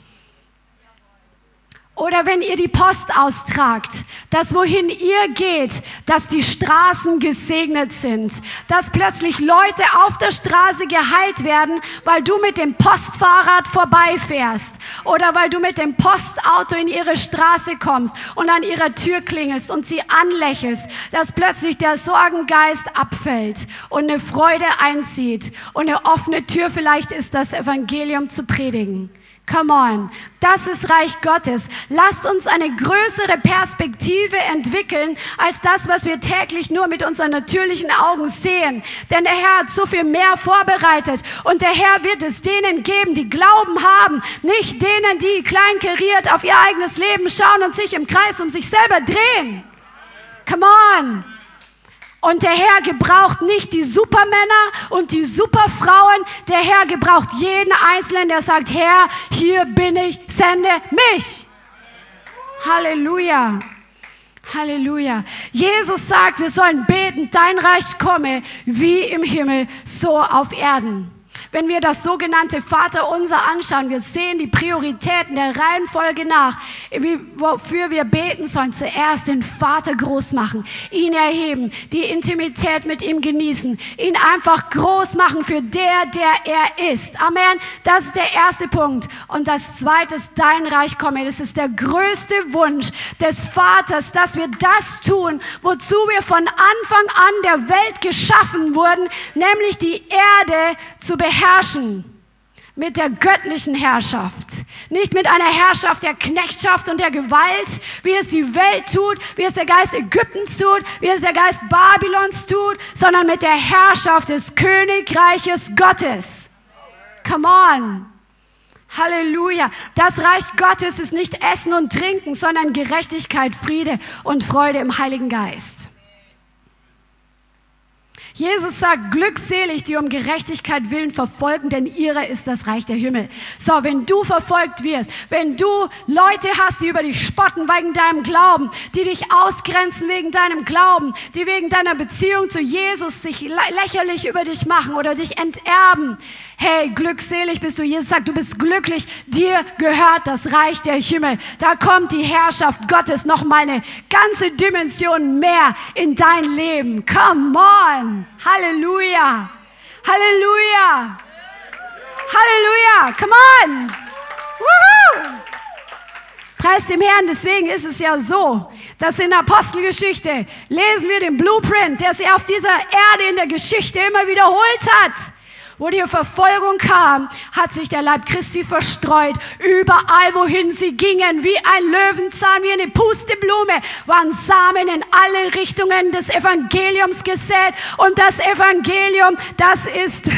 Oder wenn ihr die Post austragt, dass wohin ihr geht, dass die Straßen gesegnet sind, dass plötzlich Leute auf der Straße geheilt werden, weil du mit dem Postfahrrad vorbeifährst oder weil du mit dem Postauto in ihre Straße kommst und an ihrer Tür klingelst und sie anlächelst, dass plötzlich der Sorgengeist abfällt und eine Freude einzieht und eine offene Tür vielleicht ist, das Evangelium zu predigen. Come on, das ist Reich Gottes. Lasst uns eine größere Perspektive entwickeln als das, was wir täglich nur mit unseren natürlichen Augen sehen. Denn der Herr hat so viel mehr vorbereitet und der Herr wird es denen geben, die Glauben haben, nicht denen, die kleinkariert auf ihr eigenes Leben schauen und sich im Kreis um sich selber drehen. Come on. Und der Herr gebraucht nicht die Supermänner und die Superfrauen. Der Herr gebraucht jeden Einzelnen, der sagt, Herr, hier bin ich, sende mich. Halleluja. Halleluja. Jesus sagt, wir sollen beten, dein Reich komme wie im Himmel, so auf Erden. Wenn wir das sogenannte Vaterunser anschauen, wir sehen die Prioritäten der Reihenfolge nach, wie, wofür wir beten sollen. Zuerst den Vater groß machen, ihn erheben, die Intimität mit ihm genießen, ihn einfach groß machen für der, der er ist. Amen. Das ist der erste Punkt. Und das zweite ist dein Reich komme. Das ist der größte Wunsch des Vaters, dass wir das tun, wozu wir von Anfang an der Welt geschaffen wurden, nämlich die Erde zu beherrschen herrschen. mit der göttlichen Herrschaft. Nicht mit einer Herrschaft der Knechtschaft und der Gewalt, wie es die Welt tut, wie es der Geist Ägyptens tut, wie es der Geist Babylons tut, sondern mit der Herrschaft des Königreiches Gottes. Come on. Halleluja. Das Reich Gottes ist nicht Essen und Trinken, sondern Gerechtigkeit, Friede und Freude im Heiligen Geist. Jesus sagt, glückselig, die um Gerechtigkeit willen verfolgen, denn ihrer ist das Reich der Himmel. So, wenn du verfolgt wirst, wenn du Leute hast, die über dich spotten wegen deinem Glauben, die dich ausgrenzen wegen deinem Glauben, die wegen deiner Beziehung zu Jesus sich lächerlich über dich machen oder dich enterben, Hey, glückselig bist du. Jesus sagt, du bist glücklich. Dir gehört das Reich der Himmel. Da kommt die Herrschaft Gottes noch mal eine ganze Dimension mehr in dein Leben. Come on. Halleluja. Halleluja. Halleluja. Come on. Woohoo. Preis dem Herrn. Deswegen ist es ja so, dass in der Apostelgeschichte lesen wir den Blueprint, der sich auf dieser Erde in der Geschichte immer wiederholt hat wo die Verfolgung kam, hat sich der Leib Christi verstreut. Überall, wohin sie gingen, wie ein Löwenzahn, wie eine Pusteblume, waren Samen in alle Richtungen des Evangeliums gesät. Und das Evangelium, das ist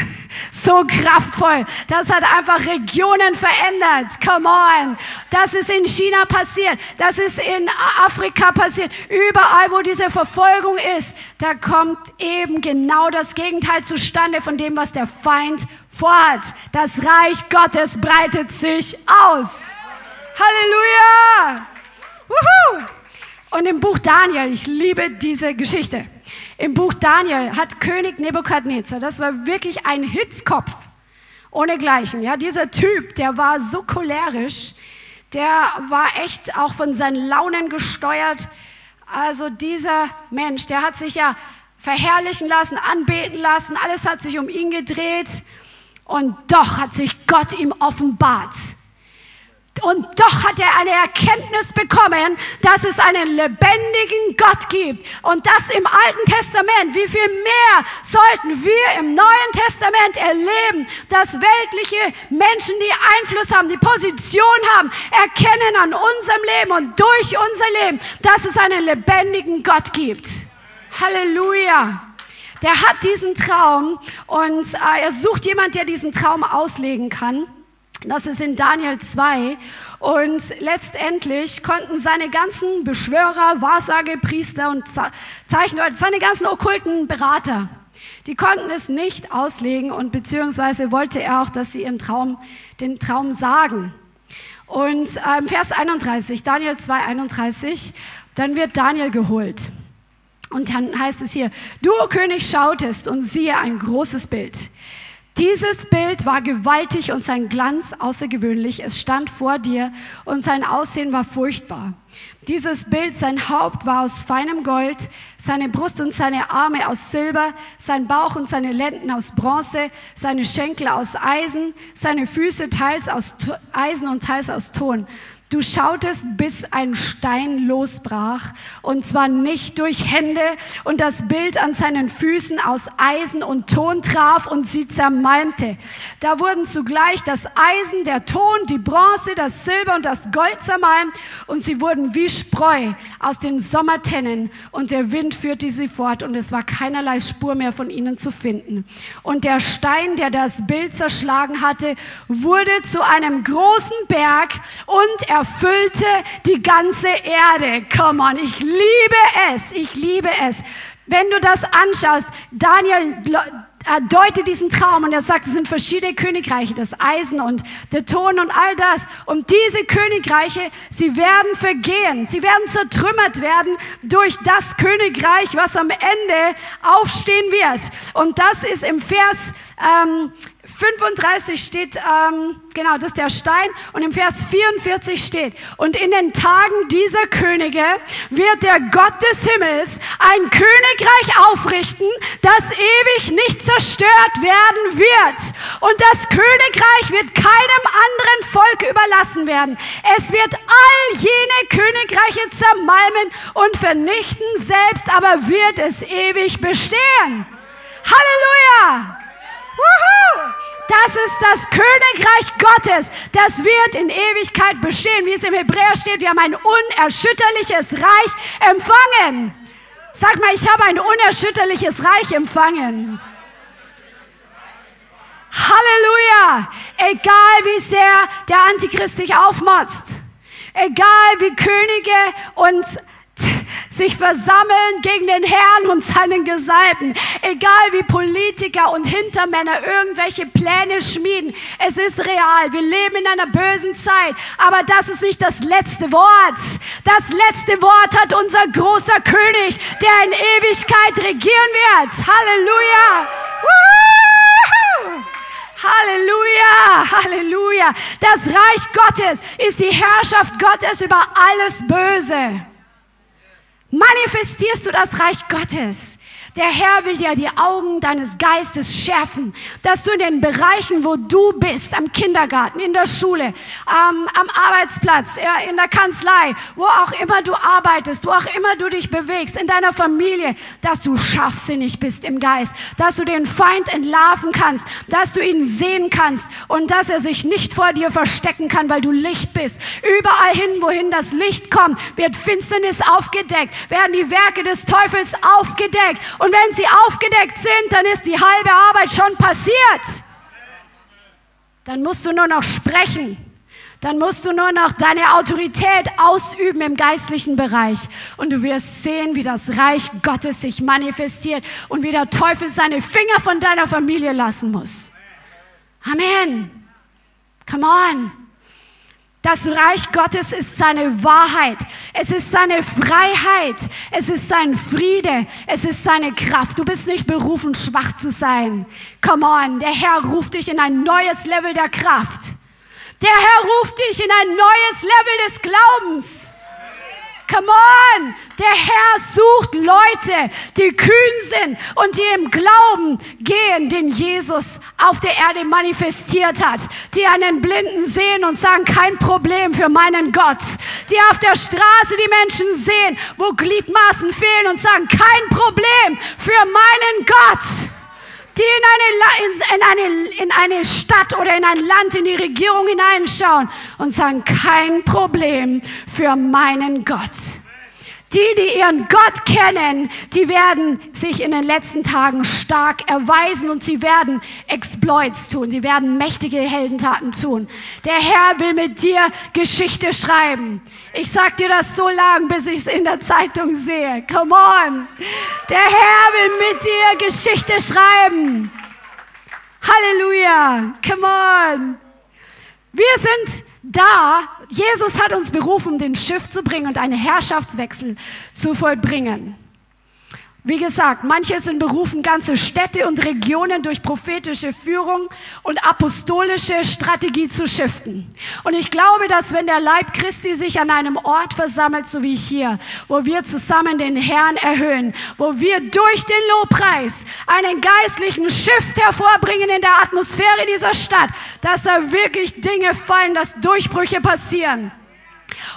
so kraftvoll. Das hat einfach Regionen verändert. Come on. Das ist in China passiert. Das ist in Afrika passiert. Überall, wo diese Verfolgung ist, da kommt eben genau das Gegenteil zustande von dem, was der Feind vorhat. Das Reich Gottes breitet sich aus. Halleluja. Wuhu. Und im Buch Daniel, ich liebe diese Geschichte. Im Buch Daniel hat König Nebukadnezar, das war wirklich ein Hitzkopf, ohnegleichen. Ja, dieser Typ, der war so cholerisch, der war echt auch von seinen Launen gesteuert. Also dieser Mensch, der hat sich ja verherrlichen lassen, anbeten lassen, alles hat sich um ihn gedreht und doch hat sich Gott ihm offenbart. Und doch hat er eine Erkenntnis bekommen, dass es einen lebendigen Gott gibt. Und das im Alten Testament. Wie viel mehr sollten wir im Neuen Testament erleben, dass weltliche Menschen, die Einfluss haben, die Position haben, erkennen an unserem Leben und durch unser Leben, dass es einen lebendigen Gott gibt. Halleluja. Der hat diesen Traum und äh, er sucht jemand, der diesen Traum auslegen kann. Das ist in Daniel 2. Und letztendlich konnten seine ganzen Beschwörer, Wahrsagepriester und Zeichenleute, seine ganzen okkulten Berater, die konnten es nicht auslegen und beziehungsweise wollte er auch, dass sie ihren Traum, den Traum sagen. Und ähm, Vers 31, Daniel 2, 31, dann wird Daniel geholt. Und dann heißt es hier, du, König, schautest und siehe ein großes Bild. Dieses Bild war gewaltig und sein Glanz außergewöhnlich. Es stand vor dir und sein Aussehen war furchtbar. Dieses Bild, sein Haupt war aus feinem Gold, seine Brust und seine Arme aus Silber, sein Bauch und seine Lenden aus Bronze, seine Schenkel aus Eisen, seine Füße teils aus Eisen und teils aus Ton. Du schautest, bis ein Stein losbrach, und zwar nicht durch Hände, und das Bild an seinen Füßen aus Eisen und Ton traf und sie zermalmte. Da wurden zugleich das Eisen, der Ton, die Bronze, das Silber und das Gold zermalmt, und sie wurden wie Spreu aus den Sommertennen, und der Wind führte sie fort, und es war keinerlei Spur mehr von ihnen zu finden. Und der Stein, der das Bild zerschlagen hatte, wurde zu einem großen Berg, und erfüllte die ganze Erde. Come on, ich liebe es, ich liebe es. Wenn du das anschaust, Daniel deutet diesen Traum und er sagt, es sind verschiedene Königreiche, das Eisen und der Ton und all das. Und diese Königreiche, sie werden vergehen, sie werden zertrümmert werden durch das Königreich, was am Ende aufstehen wird. Und das ist im Vers ähm, 35 steht, ähm, genau, das ist der Stein. Und im Vers 44 steht, und in den Tagen dieser Könige wird der Gott des Himmels ein Königreich aufrichten, das ewig nicht zerstört werden wird. Und das Königreich wird keinem anderen Volk überlassen werden. Es wird all jene Königreiche zermalmen und vernichten, selbst aber wird es ewig bestehen. Halleluja! Das ist das Königreich Gottes. Das wird in Ewigkeit bestehen, wie es im Hebräer steht. Wir haben ein unerschütterliches Reich empfangen. Sag mal, ich habe ein unerschütterliches Reich empfangen. Halleluja! Egal wie sehr der Antichrist dich aufmotzt, egal wie Könige und sich versammeln gegen den Herrn und seinen Gesalbten. Egal wie Politiker und Hintermänner irgendwelche Pläne schmieden. Es ist real. Wir leben in einer bösen Zeit. Aber das ist nicht das letzte Wort. Das letzte Wort hat unser großer König, der in Ewigkeit regieren wird. Halleluja. Halleluja, Halleluja. Das Reich Gottes ist die Herrschaft Gottes über alles Böse. Manifestierst du das Reich Gottes? Der Herr will dir die Augen deines Geistes schärfen, dass du in den Bereichen, wo du bist, am Kindergarten, in der Schule, ähm, am Arbeitsplatz, in der Kanzlei, wo auch immer du arbeitest, wo auch immer du dich bewegst, in deiner Familie, dass du scharfsinnig bist im Geist, dass du den Feind entlarven kannst, dass du ihn sehen kannst und dass er sich nicht vor dir verstecken kann, weil du Licht bist. Überall hin, wohin das Licht kommt, wird Finsternis aufgedeckt, werden die Werke des Teufels aufgedeckt wenn sie aufgedeckt sind, dann ist die halbe Arbeit schon passiert. Dann musst du nur noch sprechen. Dann musst du nur noch deine Autorität ausüben im geistlichen Bereich. Und du wirst sehen, wie das Reich Gottes sich manifestiert und wie der Teufel seine Finger von deiner Familie lassen muss. Amen. Come on. Das Reich Gottes ist seine Wahrheit. Es ist seine Freiheit. Es ist sein Friede. Es ist seine Kraft. Du bist nicht berufen, schwach zu sein. Come on. Der Herr ruft dich in ein neues Level der Kraft. Der Herr ruft dich in ein neues Level des Glaubens. Come on! Der Herr sucht Leute, die kühn sind und die im Glauben gehen, den Jesus auf der Erde manifestiert hat. Die einen Blinden sehen und sagen, kein Problem für meinen Gott. Die auf der Straße die Menschen sehen, wo Gliedmaßen fehlen und sagen, kein Problem für meinen Gott die in eine, in, eine, in eine Stadt oder in ein Land, in die Regierung hineinschauen und sagen, kein Problem für meinen Gott. Die, die ihren Gott kennen, die werden sich in den letzten Tagen stark erweisen und sie werden Exploits tun, sie werden mächtige Heldentaten tun. Der Herr will mit dir Geschichte schreiben. Ich sag dir das so lang, bis ich es in der Zeitung sehe. Come on. Der Herr will mit dir Geschichte schreiben. Halleluja. Come on. Wir sind da, Jesus hat uns berufen, den Schiff zu bringen und einen Herrschaftswechsel zu vollbringen. Wie gesagt, manche sind berufen, ganze Städte und Regionen durch prophetische Führung und apostolische Strategie zu shiften. Und ich glaube, dass wenn der Leib Christi sich an einem Ort versammelt, so wie hier, wo wir zusammen den Herrn erhöhen, wo wir durch den Lobpreis einen geistlichen Shift hervorbringen in der Atmosphäre dieser Stadt, dass da wirklich Dinge fallen, dass Durchbrüche passieren.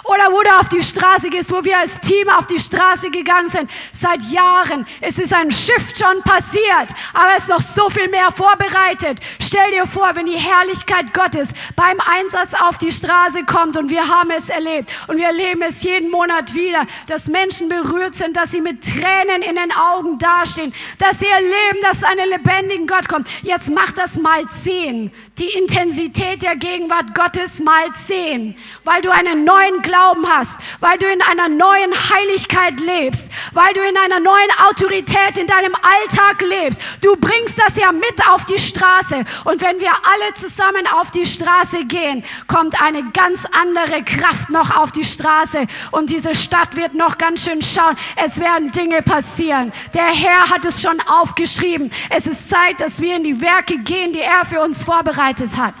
Oder wo du auf die Straße gehst, wo wir als Team auf die Straße gegangen sind, seit Jahren. Es ist ein Shift schon passiert, aber es ist noch so viel mehr vorbereitet. Stell dir vor, wenn die Herrlichkeit Gottes beim Einsatz auf die Straße kommt und wir haben es erlebt und wir erleben es jeden Monat wieder, dass Menschen berührt sind, dass sie mit Tränen in den Augen dastehen, dass sie erleben, dass ein lebendigen Gott kommt. Jetzt mach das mal zehn. Die Intensität der Gegenwart Gottes mal zehn, weil du einen neuen Glauben hast, weil du in einer neuen Heiligkeit lebst, weil du in einer neuen Autorität in deinem Alltag lebst. Du bringst das ja mit auf die Straße. Und wenn wir alle zusammen auf die Straße gehen, kommt eine ganz andere Kraft noch auf die Straße. Und diese Stadt wird noch ganz schön schauen. Es werden Dinge passieren. Der Herr hat es schon aufgeschrieben. Es ist Zeit, dass wir in die Werke gehen, die er für uns vorbereitet hat.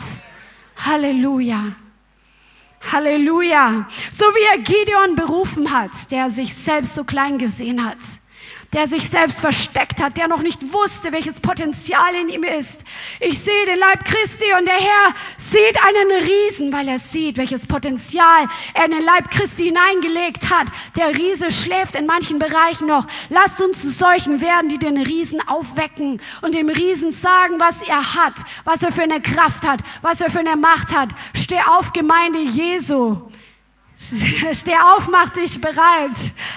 Halleluja. Halleluja. So wie er Gideon berufen hat, der sich selbst so klein gesehen hat. Der sich selbst versteckt hat, der noch nicht wusste, welches Potenzial in ihm ist. Ich sehe den Leib Christi und der Herr sieht einen Riesen, weil er sieht, welches Potenzial er in den Leib Christi hineingelegt hat. Der Riese schläft in manchen Bereichen noch. Lasst uns zu solchen werden, die den Riesen aufwecken und dem Riesen sagen, was er hat, was er für eine Kraft hat, was er für eine Macht hat. Steh auf, Gemeinde Jesu. Steh auf, mach dich bereit.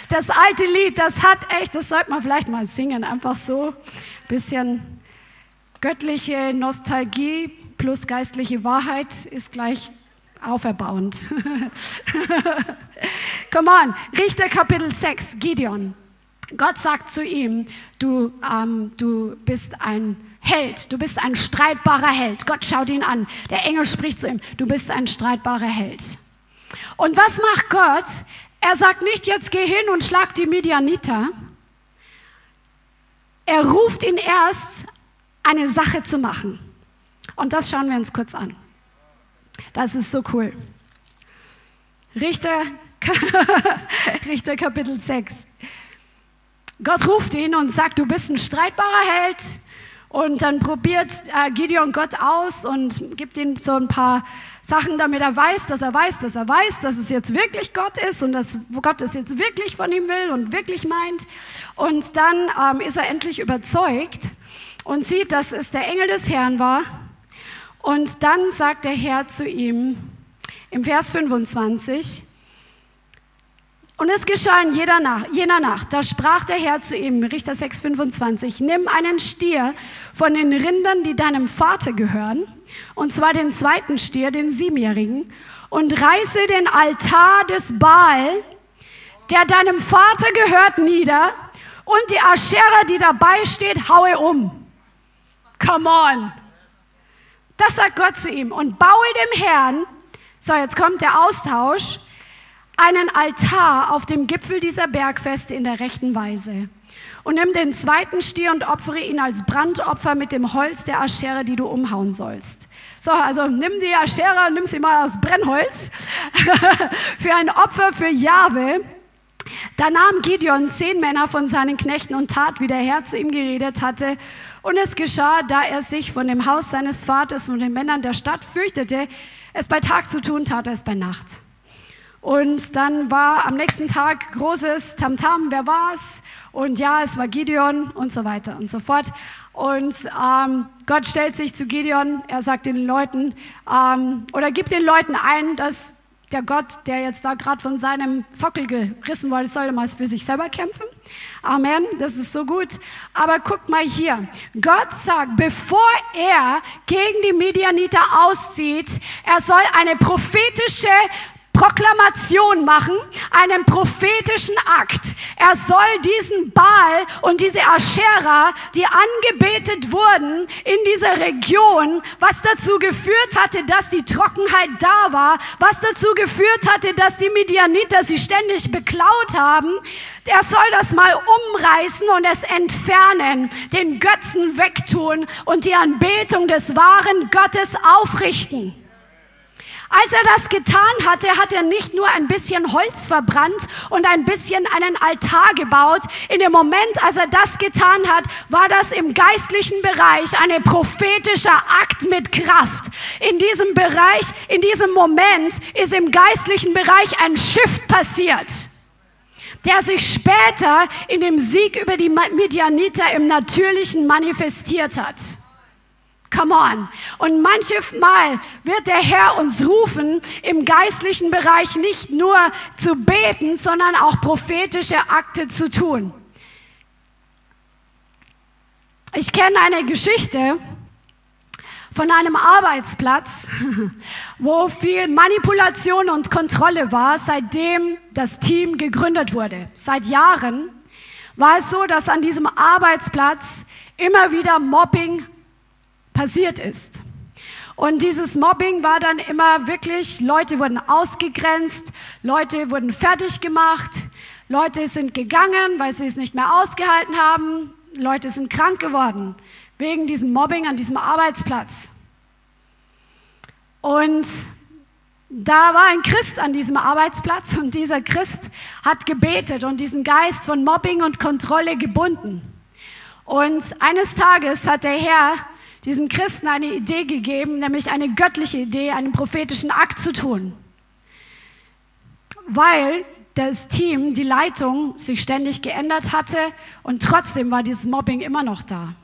Das alte Lied, das hat echt, das sollte man vielleicht mal singen, einfach so. Bisschen göttliche Nostalgie plus geistliche Wahrheit ist gleich auferbauend. Come on, Richter Kapitel 6, Gideon. Gott sagt zu ihm, du, ähm, du bist ein Held, du bist ein streitbarer Held. Gott schaut ihn an. Der Engel spricht zu ihm, du bist ein streitbarer Held. Und was macht Gott? Er sagt nicht, jetzt geh hin und schlag die Midianiter. Er ruft ihn erst, eine Sache zu machen. Und das schauen wir uns kurz an. Das ist so cool. Richter, Richter Kapitel 6. Gott ruft ihn und sagt, du bist ein streitbarer Held. Und dann probiert äh, Gideon Gott aus und gibt ihm so ein paar Sachen, damit er weiß, dass er weiß, dass er weiß, dass es jetzt wirklich Gott ist und dass Gott es jetzt wirklich von ihm will und wirklich meint. Und dann ähm, ist er endlich überzeugt und sieht, dass es der Engel des Herrn war. Und dann sagt der Herr zu ihm im Vers 25, und es geschah in jeder Nacht, jener Nacht, da sprach der Herr zu ihm, Richter 6,25, nimm einen Stier von den Rindern, die deinem Vater gehören, und zwar den zweiten Stier, den siebenjährigen, und reiße den Altar des Baal, der deinem Vater gehört, nieder, und die Aschera, die dabei steht, haue um. Come on. Das sagt Gott zu ihm. Und baue dem Herrn, so jetzt kommt der Austausch, einen Altar auf dem Gipfel dieser Bergfeste in der rechten Weise. Und nimm den zweiten Stier und opfere ihn als Brandopfer mit dem Holz der Aschere, die du umhauen sollst. So, also nimm die Aschere, nimm sie mal aus Brennholz für ein Opfer für Jahwe. Da nahm Gideon zehn Männer von seinen Knechten und tat, wie der Herr zu ihm geredet hatte. Und es geschah, da er sich von dem Haus seines Vaters und den Männern der Stadt fürchtete, es bei Tag zu tun, tat er es bei Nacht. Und dann war am nächsten Tag großes Tamtam, wer war's? Und ja, es war Gideon und so weiter und so fort. Und ähm, Gott stellt sich zu Gideon, er sagt den Leuten ähm, oder gibt den Leuten ein, dass der Gott, der jetzt da gerade von seinem Sockel gerissen wurde, soll mal für sich selber kämpfen. Amen, das ist so gut. Aber guckt mal hier. Gott sagt, bevor er gegen die Medianiter auszieht, er soll eine prophetische Proklamation machen, einen prophetischen Akt. Er soll diesen Baal und diese Aschera, die angebetet wurden in dieser Region, was dazu geführt hatte, dass die Trockenheit da war, was dazu geführt hatte, dass die Midianiter sie ständig beklaut haben, er soll das mal umreißen und es entfernen, den Götzen wegtun und die Anbetung des wahren Gottes aufrichten. Als er das getan hatte, hat er nicht nur ein bisschen Holz verbrannt und ein bisschen einen Altar gebaut. In dem Moment, als er das getan hat, war das im geistlichen Bereich ein prophetischer Akt mit Kraft. In diesem Bereich, in diesem Moment ist im geistlichen Bereich ein Shift passiert der sich später in dem Sieg über die Midianiter im Natürlichen manifestiert hat. Come on. Und manchmal wird der Herr uns rufen, im geistlichen Bereich nicht nur zu beten, sondern auch prophetische Akte zu tun. Ich kenne eine Geschichte von einem Arbeitsplatz, wo viel Manipulation und Kontrolle war, seitdem das Team gegründet wurde. Seit Jahren war es so, dass an diesem Arbeitsplatz immer wieder Mobbing passiert ist. Und dieses Mobbing war dann immer wirklich, Leute wurden ausgegrenzt, Leute wurden fertig gemacht, Leute sind gegangen, weil sie es nicht mehr ausgehalten haben, Leute sind krank geworden wegen diesem Mobbing an diesem Arbeitsplatz. Und da war ein Christ an diesem Arbeitsplatz und dieser Christ hat gebetet und diesen Geist von Mobbing und Kontrolle gebunden. Und eines Tages hat der Herr diesem Christen eine Idee gegeben, nämlich eine göttliche Idee, einen prophetischen Akt zu tun. Weil das Team, die Leitung sich ständig geändert hatte und trotzdem war dieses Mobbing immer noch da.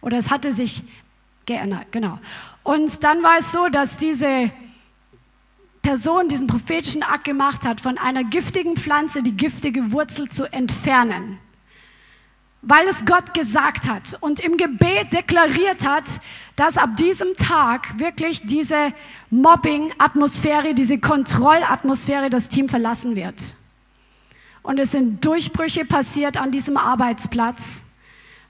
Oder es hatte sich geändert, genau. Und dann war es so, dass diese Person diesen prophetischen Akt gemacht hat, von einer giftigen Pflanze die giftige Wurzel zu entfernen. Weil es Gott gesagt hat und im Gebet deklariert hat, dass ab diesem Tag wirklich diese Mobbing-Atmosphäre, diese Kontrollatmosphäre das Team verlassen wird. Und es sind Durchbrüche passiert an diesem Arbeitsplatz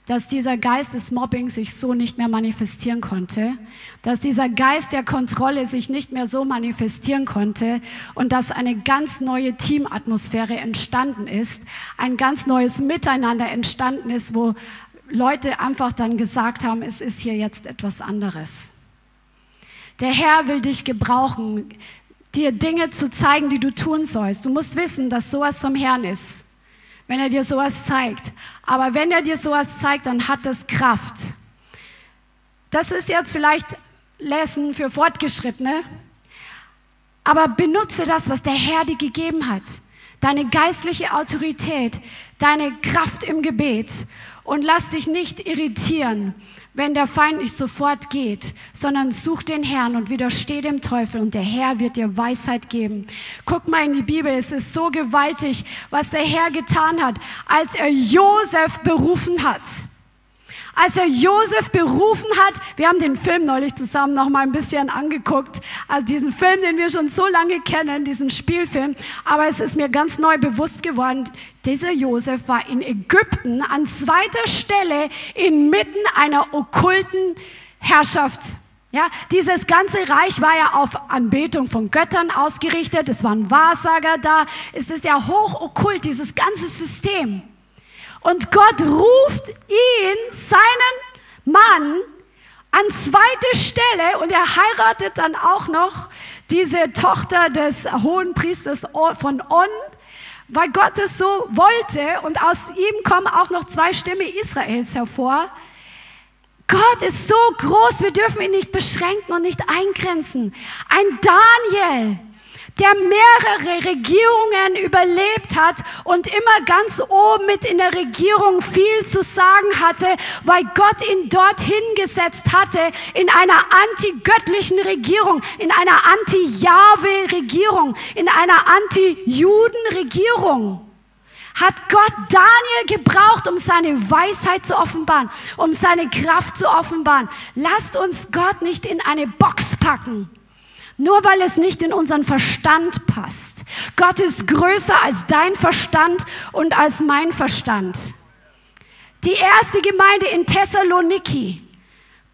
dass dieser Geist des Mobbings sich so nicht mehr manifestieren konnte, dass dieser Geist der Kontrolle sich nicht mehr so manifestieren konnte und dass eine ganz neue Teamatmosphäre entstanden ist, ein ganz neues Miteinander entstanden ist, wo Leute einfach dann gesagt haben, es ist hier jetzt etwas anderes. Der Herr will dich gebrauchen, dir Dinge zu zeigen, die du tun sollst. Du musst wissen, dass sowas vom Herrn ist wenn er dir sowas zeigt. Aber wenn er dir sowas zeigt, dann hat das Kraft. Das ist jetzt vielleicht Lesson für Fortgeschrittene. Aber benutze das, was der Herr dir gegeben hat. Deine geistliche Autorität, deine Kraft im Gebet. Und lass dich nicht irritieren wenn der Feind nicht sofort geht, sondern such den Herrn und widersteh dem Teufel und der Herr wird dir Weisheit geben. Guck mal in die Bibel, es ist so gewaltig, was der Herr getan hat, als er Josef berufen hat als er Josef berufen hat, wir haben den Film neulich zusammen noch mal ein bisschen angeguckt, also diesen Film, den wir schon so lange kennen, diesen Spielfilm, aber es ist mir ganz neu bewusst geworden, dieser Josef war in Ägypten an zweiter Stelle inmitten einer okkulten Herrschaft. Ja, dieses ganze Reich war ja auf Anbetung von Göttern ausgerichtet. Es waren Wahrsager da. Es ist ja hochokkult, dieses ganze System. Und Gott ruft ihn, seinen Mann, an zweite Stelle und er heiratet dann auch noch diese Tochter des hohen Priesters von On, weil Gott es so wollte und aus ihm kommen auch noch zwei Stämme Israels hervor. Gott ist so groß, wir dürfen ihn nicht beschränken und nicht eingrenzen. Ein Daniel, der mehrere Regierungen überlebt hat und immer ganz oben mit in der Regierung viel zu sagen hatte, weil Gott ihn dort hingesetzt hatte in einer antigöttlichen Regierung, in einer anti-Jahwe-Regierung, in einer anti-Juden-Regierung hat Gott Daniel gebraucht, um seine Weisheit zu offenbaren, um seine Kraft zu offenbaren. Lasst uns Gott nicht in eine Box packen. Nur weil es nicht in unseren Verstand passt. Gott ist größer als dein Verstand und als mein Verstand. Die erste Gemeinde in Thessaloniki,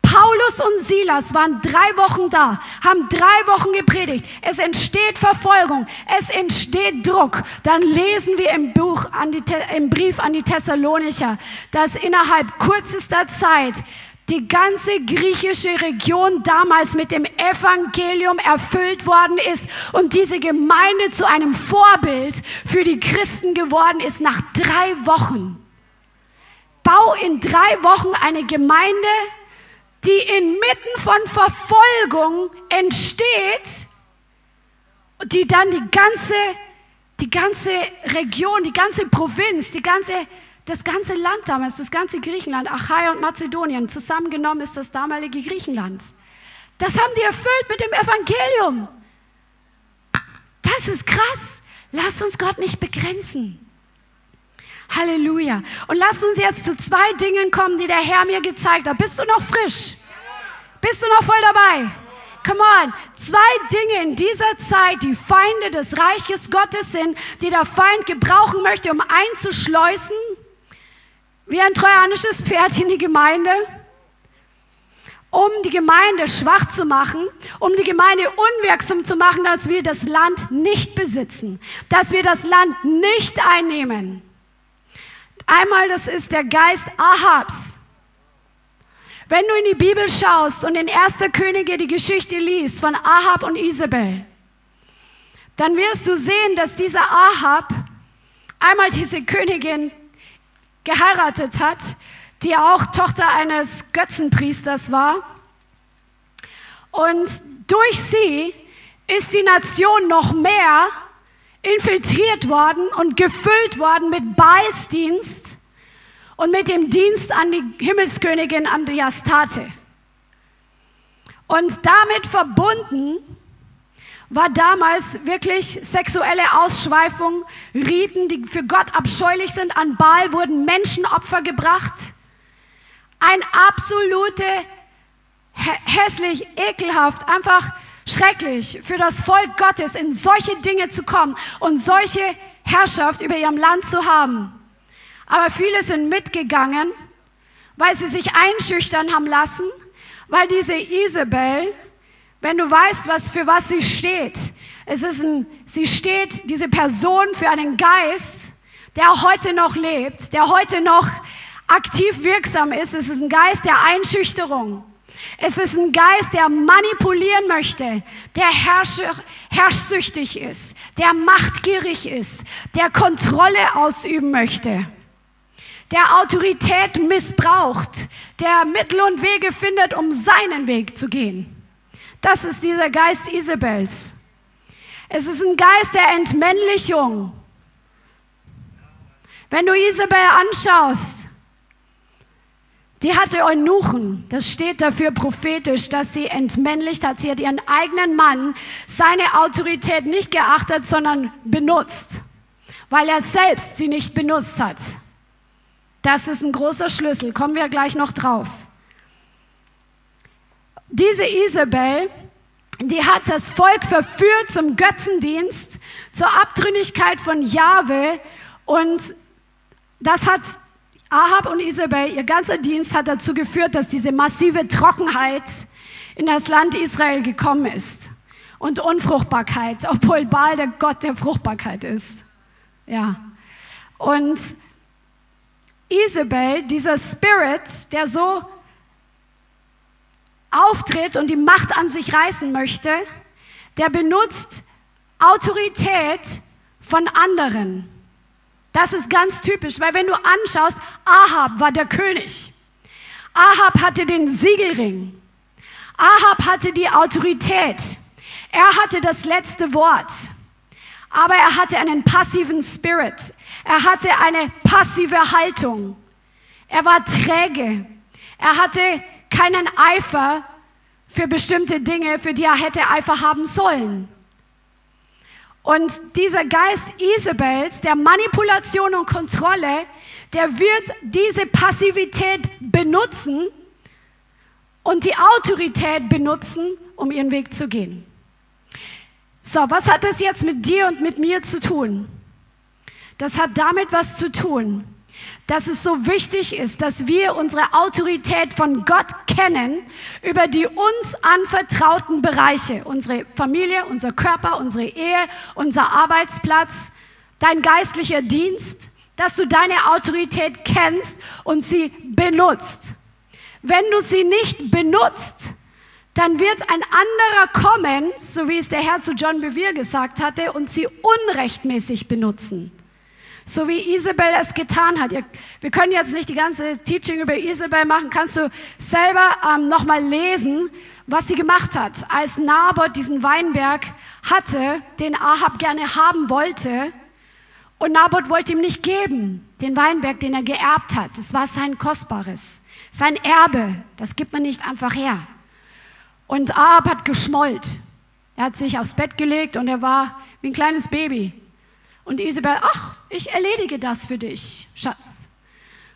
Paulus und Silas waren drei Wochen da, haben drei Wochen gepredigt. Es entsteht Verfolgung, es entsteht Druck. Dann lesen wir im, Buch an die, im Brief an die Thessalonicher, dass innerhalb kürzester Zeit die ganze griechische Region damals mit dem Evangelium erfüllt worden ist und diese Gemeinde zu einem Vorbild für die Christen geworden ist nach drei Wochen. Bau in drei Wochen eine Gemeinde, die inmitten von Verfolgung entsteht, die dann die ganze, die ganze Region, die ganze Provinz, die ganze das ganze Land damals, das ganze Griechenland, Achaia und Mazedonien, zusammengenommen ist das damalige Griechenland. Das haben die erfüllt mit dem Evangelium. Das ist krass. Lass uns Gott nicht begrenzen. Halleluja. Und lass uns jetzt zu zwei Dingen kommen, die der Herr mir gezeigt hat. Bist du noch frisch? Bist du noch voll dabei? Come on. Zwei Dinge in dieser Zeit, die Feinde des Reiches Gottes sind, die der Feind gebrauchen möchte, um einzuschleusen wie ein trojanisches Pferd in die Gemeinde, um die Gemeinde schwach zu machen, um die Gemeinde unwirksam zu machen, dass wir das Land nicht besitzen, dass wir das Land nicht einnehmen. Einmal, das ist der Geist Ahabs. Wenn du in die Bibel schaust und in 1. Könige die Geschichte liest von Ahab und Isabel, dann wirst du sehen, dass dieser Ahab einmal diese Königin geheiratet hat, die auch Tochter eines Götzenpriesters war. Und durch sie ist die Nation noch mehr infiltriert worden und gefüllt worden mit Baalsdienst und mit dem Dienst an die Himmelskönigin Andriastate. Und damit verbunden war damals wirklich sexuelle Ausschweifung, Riten, die für Gott abscheulich sind. An Baal wurden Menschenopfer gebracht. Ein absolute, hässlich, ekelhaft, einfach schrecklich für das Volk Gottes, in solche Dinge zu kommen und solche Herrschaft über ihrem Land zu haben. Aber viele sind mitgegangen, weil sie sich einschüchtern haben lassen, weil diese Isabel, wenn du weißt, was, für was sie steht, es ist ein, sie steht, diese Person, für einen Geist, der heute noch lebt, der heute noch aktiv wirksam ist. Es ist ein Geist der Einschüchterung. Es ist ein Geist, der manipulieren möchte, der herrschsüchtig ist, der machtgierig ist, der Kontrolle ausüben möchte, der Autorität missbraucht, der Mittel und Wege findet, um seinen Weg zu gehen. Das ist dieser Geist Isabels. Es ist ein Geist der Entmännlichung. Wenn du Isabel anschaust, die hatte Eunuchen. Das steht dafür prophetisch, dass sie entmännlicht hat. Sie hat ihren eigenen Mann, seine Autorität nicht geachtet, sondern benutzt, weil er selbst sie nicht benutzt hat. Das ist ein großer Schlüssel. Kommen wir gleich noch drauf. Diese Isabel, die hat das Volk verführt zum Götzendienst, zur Abtrünnigkeit von Jahwe und das hat Ahab und Isabel, ihr ganzer Dienst hat dazu geführt, dass diese massive Trockenheit in das Land Israel gekommen ist. Und Unfruchtbarkeit, obwohl Baal der Gott der Fruchtbarkeit ist. Ja. Und Isabel, dieser Spirit, der so auftritt und die Macht an sich reißen möchte, der benutzt Autorität von anderen. Das ist ganz typisch, weil wenn du anschaust, Ahab war der König. Ahab hatte den Siegelring. Ahab hatte die Autorität. Er hatte das letzte Wort. Aber er hatte einen passiven Spirit. Er hatte eine passive Haltung. Er war träge. Er hatte keinen Eifer für bestimmte Dinge, für die er hätte Eifer haben sollen. Und dieser Geist Isabels, der Manipulation und Kontrolle, der wird diese Passivität benutzen und die Autorität benutzen, um ihren Weg zu gehen. So, was hat das jetzt mit dir und mit mir zu tun? Das hat damit was zu tun, dass es so wichtig ist, dass wir unsere Autorität von Gott kennen über die uns anvertrauten Bereiche, unsere Familie, unser Körper, unsere Ehe, unser Arbeitsplatz, dein geistlicher Dienst, dass du deine Autorität kennst und sie benutzt. Wenn du sie nicht benutzt, dann wird ein anderer kommen, so wie es der Herr zu John Bevere gesagt hatte, und sie unrechtmäßig benutzen so wie Isabel es getan hat. Wir können jetzt nicht die ganze Teaching über Isabel machen, kannst du selber ähm, nochmal lesen, was sie gemacht hat. Als Naboth diesen Weinberg hatte, den Ahab gerne haben wollte, und Naboth wollte ihm nicht geben, den Weinberg, den er geerbt hat. Das war sein Kostbares, sein Erbe. Das gibt man nicht einfach her. Und Ahab hat geschmollt. Er hat sich aufs Bett gelegt und er war wie ein kleines Baby. Und Isabel, ach, ich erledige das für dich, Schatz.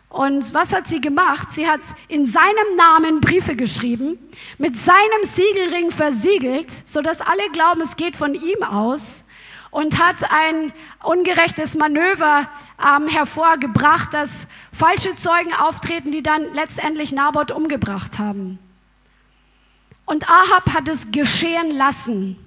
Und was hat sie gemacht? Sie hat in seinem Namen Briefe geschrieben, mit seinem Siegelring versiegelt, sodass alle glauben, es geht von ihm aus und hat ein ungerechtes Manöver ähm, hervorgebracht, dass falsche Zeugen auftreten, die dann letztendlich Naboth umgebracht haben. Und Ahab hat es geschehen lassen.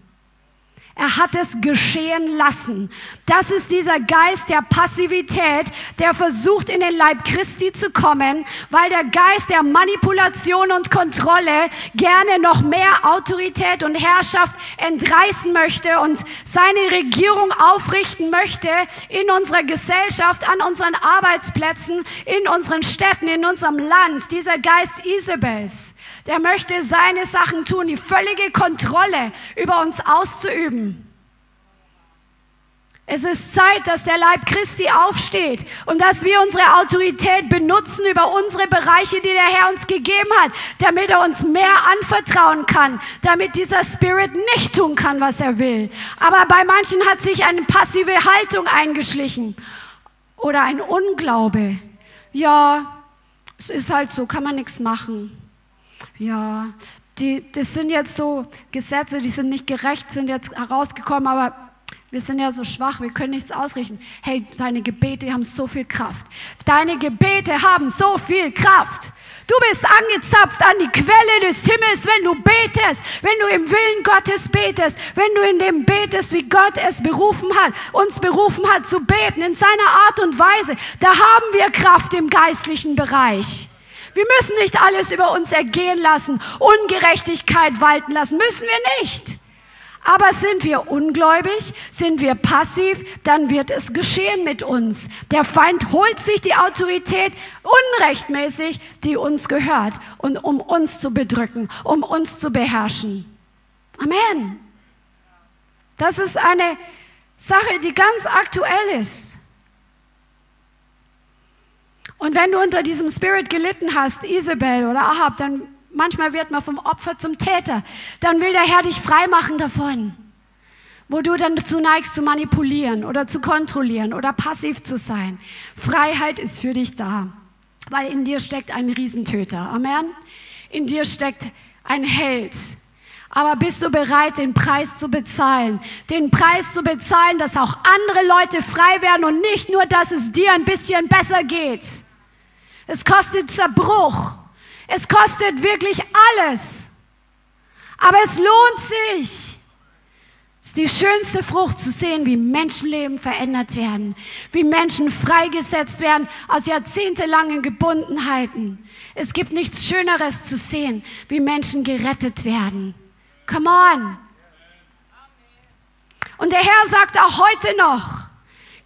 Er hat es geschehen lassen. Das ist dieser Geist der Passivität, der versucht, in den Leib Christi zu kommen, weil der Geist der Manipulation und Kontrolle gerne noch mehr Autorität und Herrschaft entreißen möchte und seine Regierung aufrichten möchte in unserer Gesellschaft, an unseren Arbeitsplätzen, in unseren Städten, in unserem Land. Dieser Geist Isabels der möchte seine Sachen tun, die völlige Kontrolle über uns auszuüben. Es ist Zeit, dass der Leib Christi aufsteht und dass wir unsere Autorität benutzen über unsere Bereiche, die der Herr uns gegeben hat, damit er uns mehr anvertrauen kann, damit dieser Spirit nicht tun kann, was er will. Aber bei manchen hat sich eine passive Haltung eingeschlichen oder ein Unglaube. Ja, es ist halt so, kann man nichts machen ja, die, das sind jetzt so Gesetze, die sind nicht gerecht, sind jetzt herausgekommen, aber wir sind ja so schwach, wir können nichts ausrichten. Hey, deine Gebete haben so viel Kraft. Deine Gebete haben so viel Kraft. Du bist angezapft an die Quelle des Himmels, wenn du betest, wenn du im Willen Gottes betest, wenn du in dem betest, wie Gott es berufen hat, uns berufen hat zu beten, in seiner Art und Weise. Da haben wir Kraft im geistlichen Bereich. Wir müssen nicht alles über uns ergehen lassen, Ungerechtigkeit walten lassen, müssen wir nicht. Aber sind wir ungläubig, sind wir passiv, dann wird es geschehen mit uns. Der Feind holt sich die Autorität unrechtmäßig, die uns gehört, und um uns zu bedrücken, um uns zu beherrschen. Amen. Das ist eine Sache, die ganz aktuell ist. Und wenn du unter diesem Spirit gelitten hast, Isabel oder Ahab, dann manchmal wird man vom Opfer zum Täter. Dann will der Herr dich freimachen davon, wo du dann dazu neigst zu manipulieren oder zu kontrollieren oder passiv zu sein. Freiheit ist für dich da, weil in dir steckt ein Riesentöter. Amen. In dir steckt ein Held. Aber bist du bereit, den Preis zu bezahlen? Den Preis zu bezahlen, dass auch andere Leute frei werden und nicht nur, dass es dir ein bisschen besser geht. Es kostet Zerbruch. Es kostet wirklich alles. Aber es lohnt sich. Es ist die schönste Frucht zu sehen, wie Menschenleben verändert werden, wie Menschen freigesetzt werden aus jahrzehntelangen Gebundenheiten. Es gibt nichts Schöneres zu sehen, wie Menschen gerettet werden. Come on. Und der Herr sagt auch heute noch,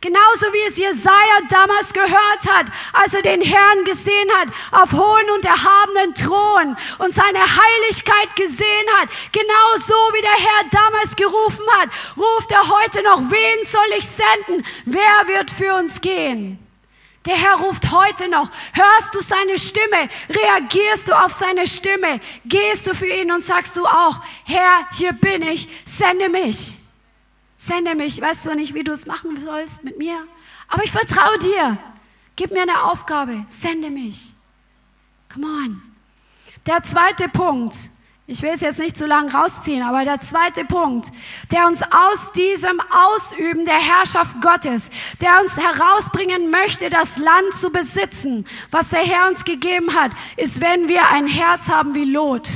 Genauso wie es Jesaja damals gehört hat, als er den Herrn gesehen hat auf hohen und erhabenen Thron und seine Heiligkeit gesehen hat. Genauso wie der Herr damals gerufen hat, ruft er heute noch, wen soll ich senden? Wer wird für uns gehen? Der Herr ruft heute noch. Hörst du seine Stimme? Reagierst du auf seine Stimme? Gehst du für ihn und sagst du auch, Herr, hier bin ich, sende mich. Sende mich. Ich weiß zwar nicht, wie du es machen sollst mit mir, aber ich vertraue dir. Gib mir eine Aufgabe. Sende mich. Come on. Der zweite Punkt. Ich will es jetzt nicht zu lang rausziehen, aber der zweite Punkt, der uns aus diesem Ausüben der Herrschaft Gottes, der uns herausbringen möchte, das Land zu besitzen, was der Herr uns gegeben hat, ist, wenn wir ein Herz haben wie Lot.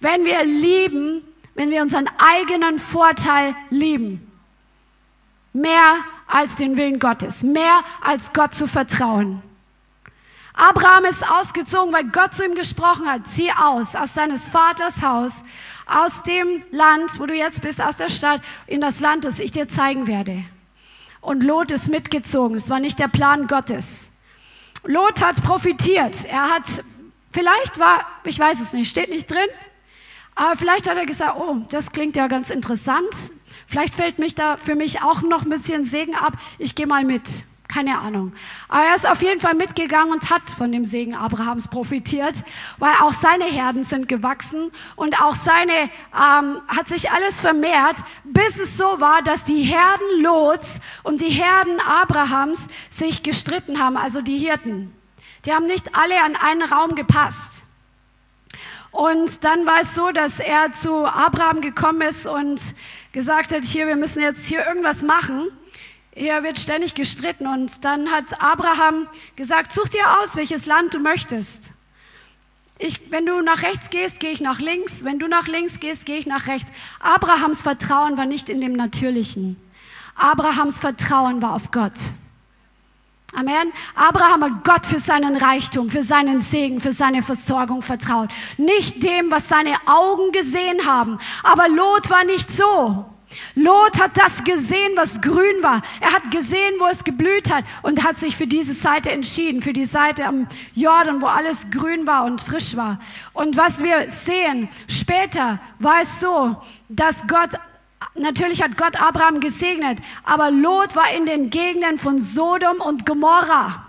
Wenn wir lieben wenn wir unseren eigenen Vorteil lieben. Mehr als den Willen Gottes, mehr als Gott zu vertrauen. Abraham ist ausgezogen, weil Gott zu ihm gesprochen hat. Zieh aus, aus deines Vaters Haus, aus dem Land, wo du jetzt bist, aus der Stadt, in das Land, das ich dir zeigen werde. Und Lot ist mitgezogen. Es war nicht der Plan Gottes. Lot hat profitiert. Er hat, vielleicht war, ich weiß es nicht, steht nicht drin, aber vielleicht hat er gesagt, oh, das klingt ja ganz interessant. Vielleicht fällt mich da für mich auch noch ein bisschen Segen ab. Ich gehe mal mit. Keine Ahnung. Aber er ist auf jeden Fall mitgegangen und hat von dem Segen Abrahams profitiert, weil auch seine Herden sind gewachsen und auch seine ähm, hat sich alles vermehrt, bis es so war, dass die Herden Lots und die Herden Abrahams sich gestritten haben, also die Hirten. Die haben nicht alle an einen Raum gepasst. Und dann war es so, dass er zu Abraham gekommen ist und gesagt hat, hier, wir müssen jetzt hier irgendwas machen. Hier wird ständig gestritten. Und dann hat Abraham gesagt, such dir aus, welches Land du möchtest. ich, wenn du nach rechts gehst, gehe ich nach links. Wenn du nach links gehst, gehe ich nach rechts. Abrahams Vertrauen war nicht in dem Natürlichen. Abrahams Vertrauen war auf Gott. Amen. Abraham hat Gott für seinen Reichtum, für seinen Segen, für seine Versorgung vertraut. Nicht dem, was seine Augen gesehen haben. Aber Lot war nicht so. Lot hat das gesehen, was grün war. Er hat gesehen, wo es geblüht hat und hat sich für diese Seite entschieden, für die Seite am Jordan, wo alles grün war und frisch war. Und was wir sehen, später war es so, dass Gott Natürlich hat Gott Abraham gesegnet, aber Lot war in den Gegenden von Sodom und Gomorra.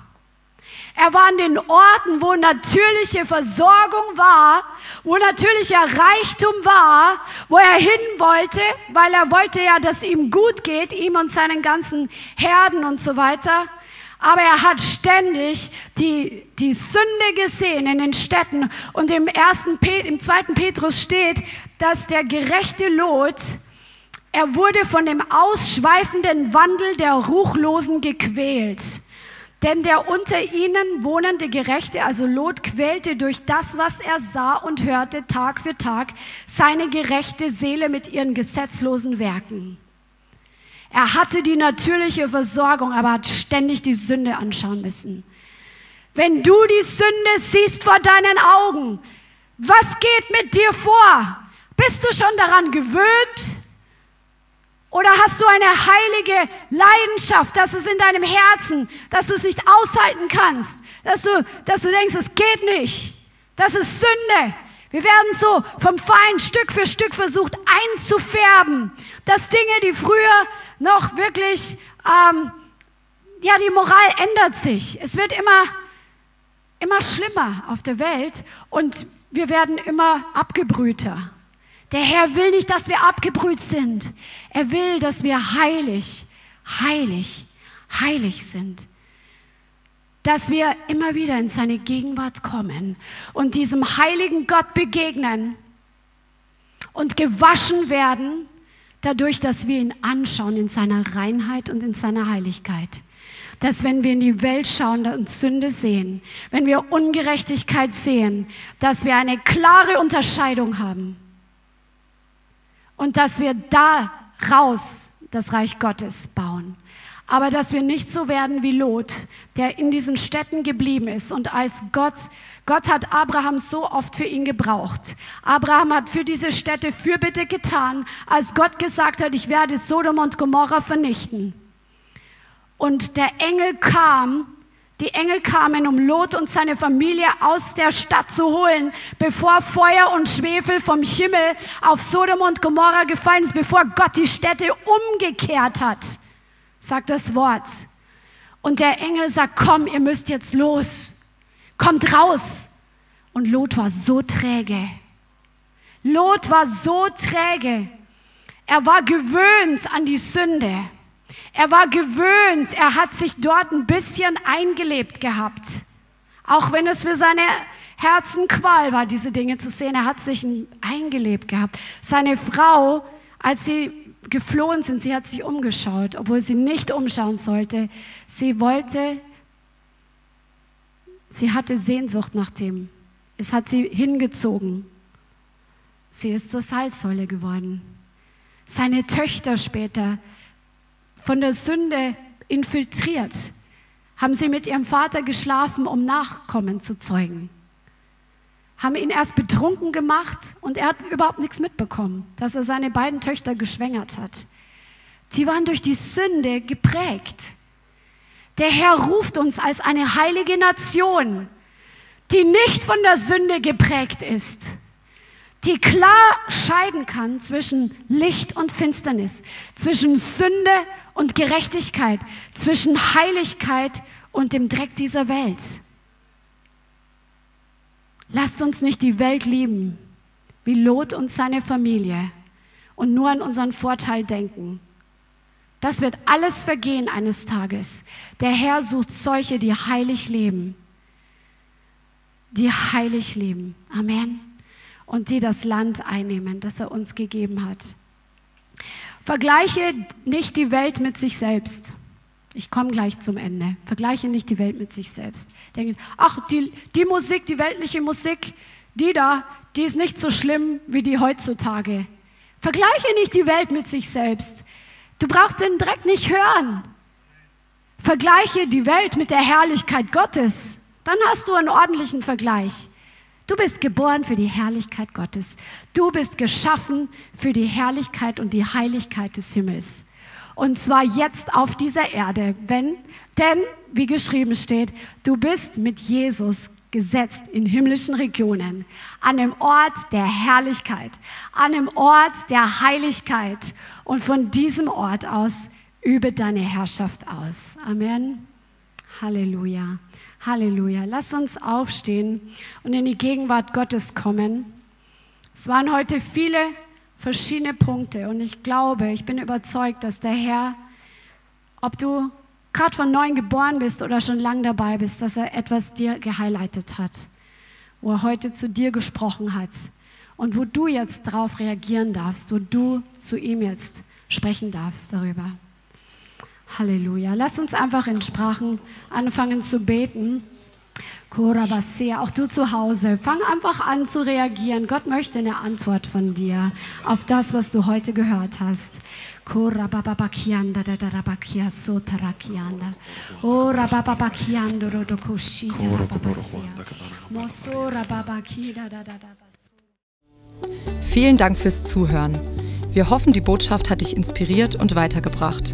Er war an den Orten, wo natürliche Versorgung war, wo natürlicher Reichtum war, wo er hin wollte, weil er wollte ja, dass ihm gut geht, ihm und seinen ganzen Herden und so weiter. Aber er hat ständig die, die Sünde gesehen in den Städten. Und im, ersten, im zweiten Petrus steht, dass der gerechte Lot er wurde von dem ausschweifenden Wandel der Ruchlosen gequält. Denn der unter ihnen wohnende Gerechte, also Lot, quälte durch das, was er sah und hörte Tag für Tag seine gerechte Seele mit ihren gesetzlosen Werken. Er hatte die natürliche Versorgung, aber hat ständig die Sünde anschauen müssen. Wenn du die Sünde siehst vor deinen Augen, was geht mit dir vor? Bist du schon daran gewöhnt? Oder hast du eine heilige Leidenschaft, dass es in deinem Herzen, dass du es nicht aushalten kannst, dass du, dass du denkst, es geht nicht, das ist Sünde. Wir werden so vom Feind Stück für Stück versucht einzufärben, dass Dinge, die früher noch wirklich, ähm, ja, die Moral ändert sich. Es wird immer, immer schlimmer auf der Welt und wir werden immer abgebrühter. Der Herr will nicht, dass wir abgebrüht sind. Er will, dass wir heilig, heilig, heilig sind. Dass wir immer wieder in seine Gegenwart kommen und diesem heiligen Gott begegnen und gewaschen werden, dadurch, dass wir ihn anschauen in seiner Reinheit und in seiner Heiligkeit. Dass wenn wir in die Welt schauen und Sünde sehen, wenn wir Ungerechtigkeit sehen, dass wir eine klare Unterscheidung haben und dass wir daraus das Reich Gottes bauen. Aber dass wir nicht so werden wie Lot, der in diesen Städten geblieben ist und als Gott, Gott hat Abraham so oft für ihn gebraucht. Abraham hat für diese Städte Fürbitte getan, als Gott gesagt hat, ich werde Sodom und Gomorra vernichten. Und der Engel kam die Engel kamen, um Lot und seine Familie aus der Stadt zu holen, bevor Feuer und Schwefel vom Himmel auf Sodom und Gomorra gefallen ist, bevor Gott die Städte umgekehrt hat, sagt das Wort. Und der Engel sagt, komm, ihr müsst jetzt los, kommt raus. Und Lot war so träge. Lot war so träge. Er war gewöhnt an die Sünde. Er war gewöhnt, er hat sich dort ein bisschen eingelebt gehabt. Auch wenn es für seine Herzen Qual war, diese Dinge zu sehen. Er hat sich eingelebt gehabt. Seine Frau, als sie geflohen sind, sie hat sich umgeschaut, obwohl sie nicht umschauen sollte. Sie wollte, sie hatte Sehnsucht nach dem. Es hat sie hingezogen. Sie ist zur Salzsäule geworden. Seine Töchter später, von der Sünde infiltriert, haben sie mit ihrem Vater geschlafen, um Nachkommen zu zeugen. Haben ihn erst betrunken gemacht und er hat überhaupt nichts mitbekommen, dass er seine beiden Töchter geschwängert hat. Sie waren durch die Sünde geprägt. Der Herr ruft uns als eine heilige Nation, die nicht von der Sünde geprägt ist, die klar scheiden kann zwischen Licht und Finsternis, zwischen Sünde und Gerechtigkeit, zwischen Heiligkeit und dem Dreck dieser Welt. Lasst uns nicht die Welt lieben, wie Lot und seine Familie und nur an unseren Vorteil denken. Das wird alles vergehen eines Tages. Der Herr sucht solche, die heilig leben. Die heilig leben. Amen. Und die das Land einnehmen, das er uns gegeben hat. Vergleiche nicht die Welt mit sich selbst. Ich komme gleich zum Ende. Vergleiche nicht die Welt mit sich selbst. Denke, ach, die, die Musik, die weltliche Musik, Die da, die ist nicht so schlimm wie die heutzutage. Vergleiche nicht die Welt mit sich selbst. Du brauchst den Dreck nicht hören. Vergleiche die Welt mit der Herrlichkeit Gottes. Dann hast du einen ordentlichen Vergleich. Du bist geboren für die Herrlichkeit Gottes. Du bist geschaffen für die Herrlichkeit und die Heiligkeit des Himmels. Und zwar jetzt auf dieser Erde, wenn, denn, wie geschrieben steht, du bist mit Jesus gesetzt in himmlischen Regionen, an dem Ort der Herrlichkeit, an dem Ort der Heiligkeit. Und von diesem Ort aus übe deine Herrschaft aus. Amen. Halleluja. Halleluja. Lass uns aufstehen und in die Gegenwart Gottes kommen. Es waren heute viele verschiedene Punkte und ich glaube, ich bin überzeugt, dass der Herr, ob du gerade von neuem geboren bist oder schon lang dabei bist, dass er etwas dir gehighlightet hat, wo er heute zu dir gesprochen hat und wo du jetzt darauf reagieren darfst, wo du zu ihm jetzt sprechen darfst darüber. Halleluja. Lass uns einfach in Sprachen anfangen zu beten. Korabasea, auch du zu Hause, fang einfach an zu reagieren. Gott möchte eine Antwort von dir auf das, was du heute gehört hast. Korababakianda da darabakia sotarakianda. Ora bababakiando rodokoshi Mosora babakida da da Vielen Dank fürs Zuhören. Wir hoffen, die Botschaft hat dich inspiriert und weitergebracht.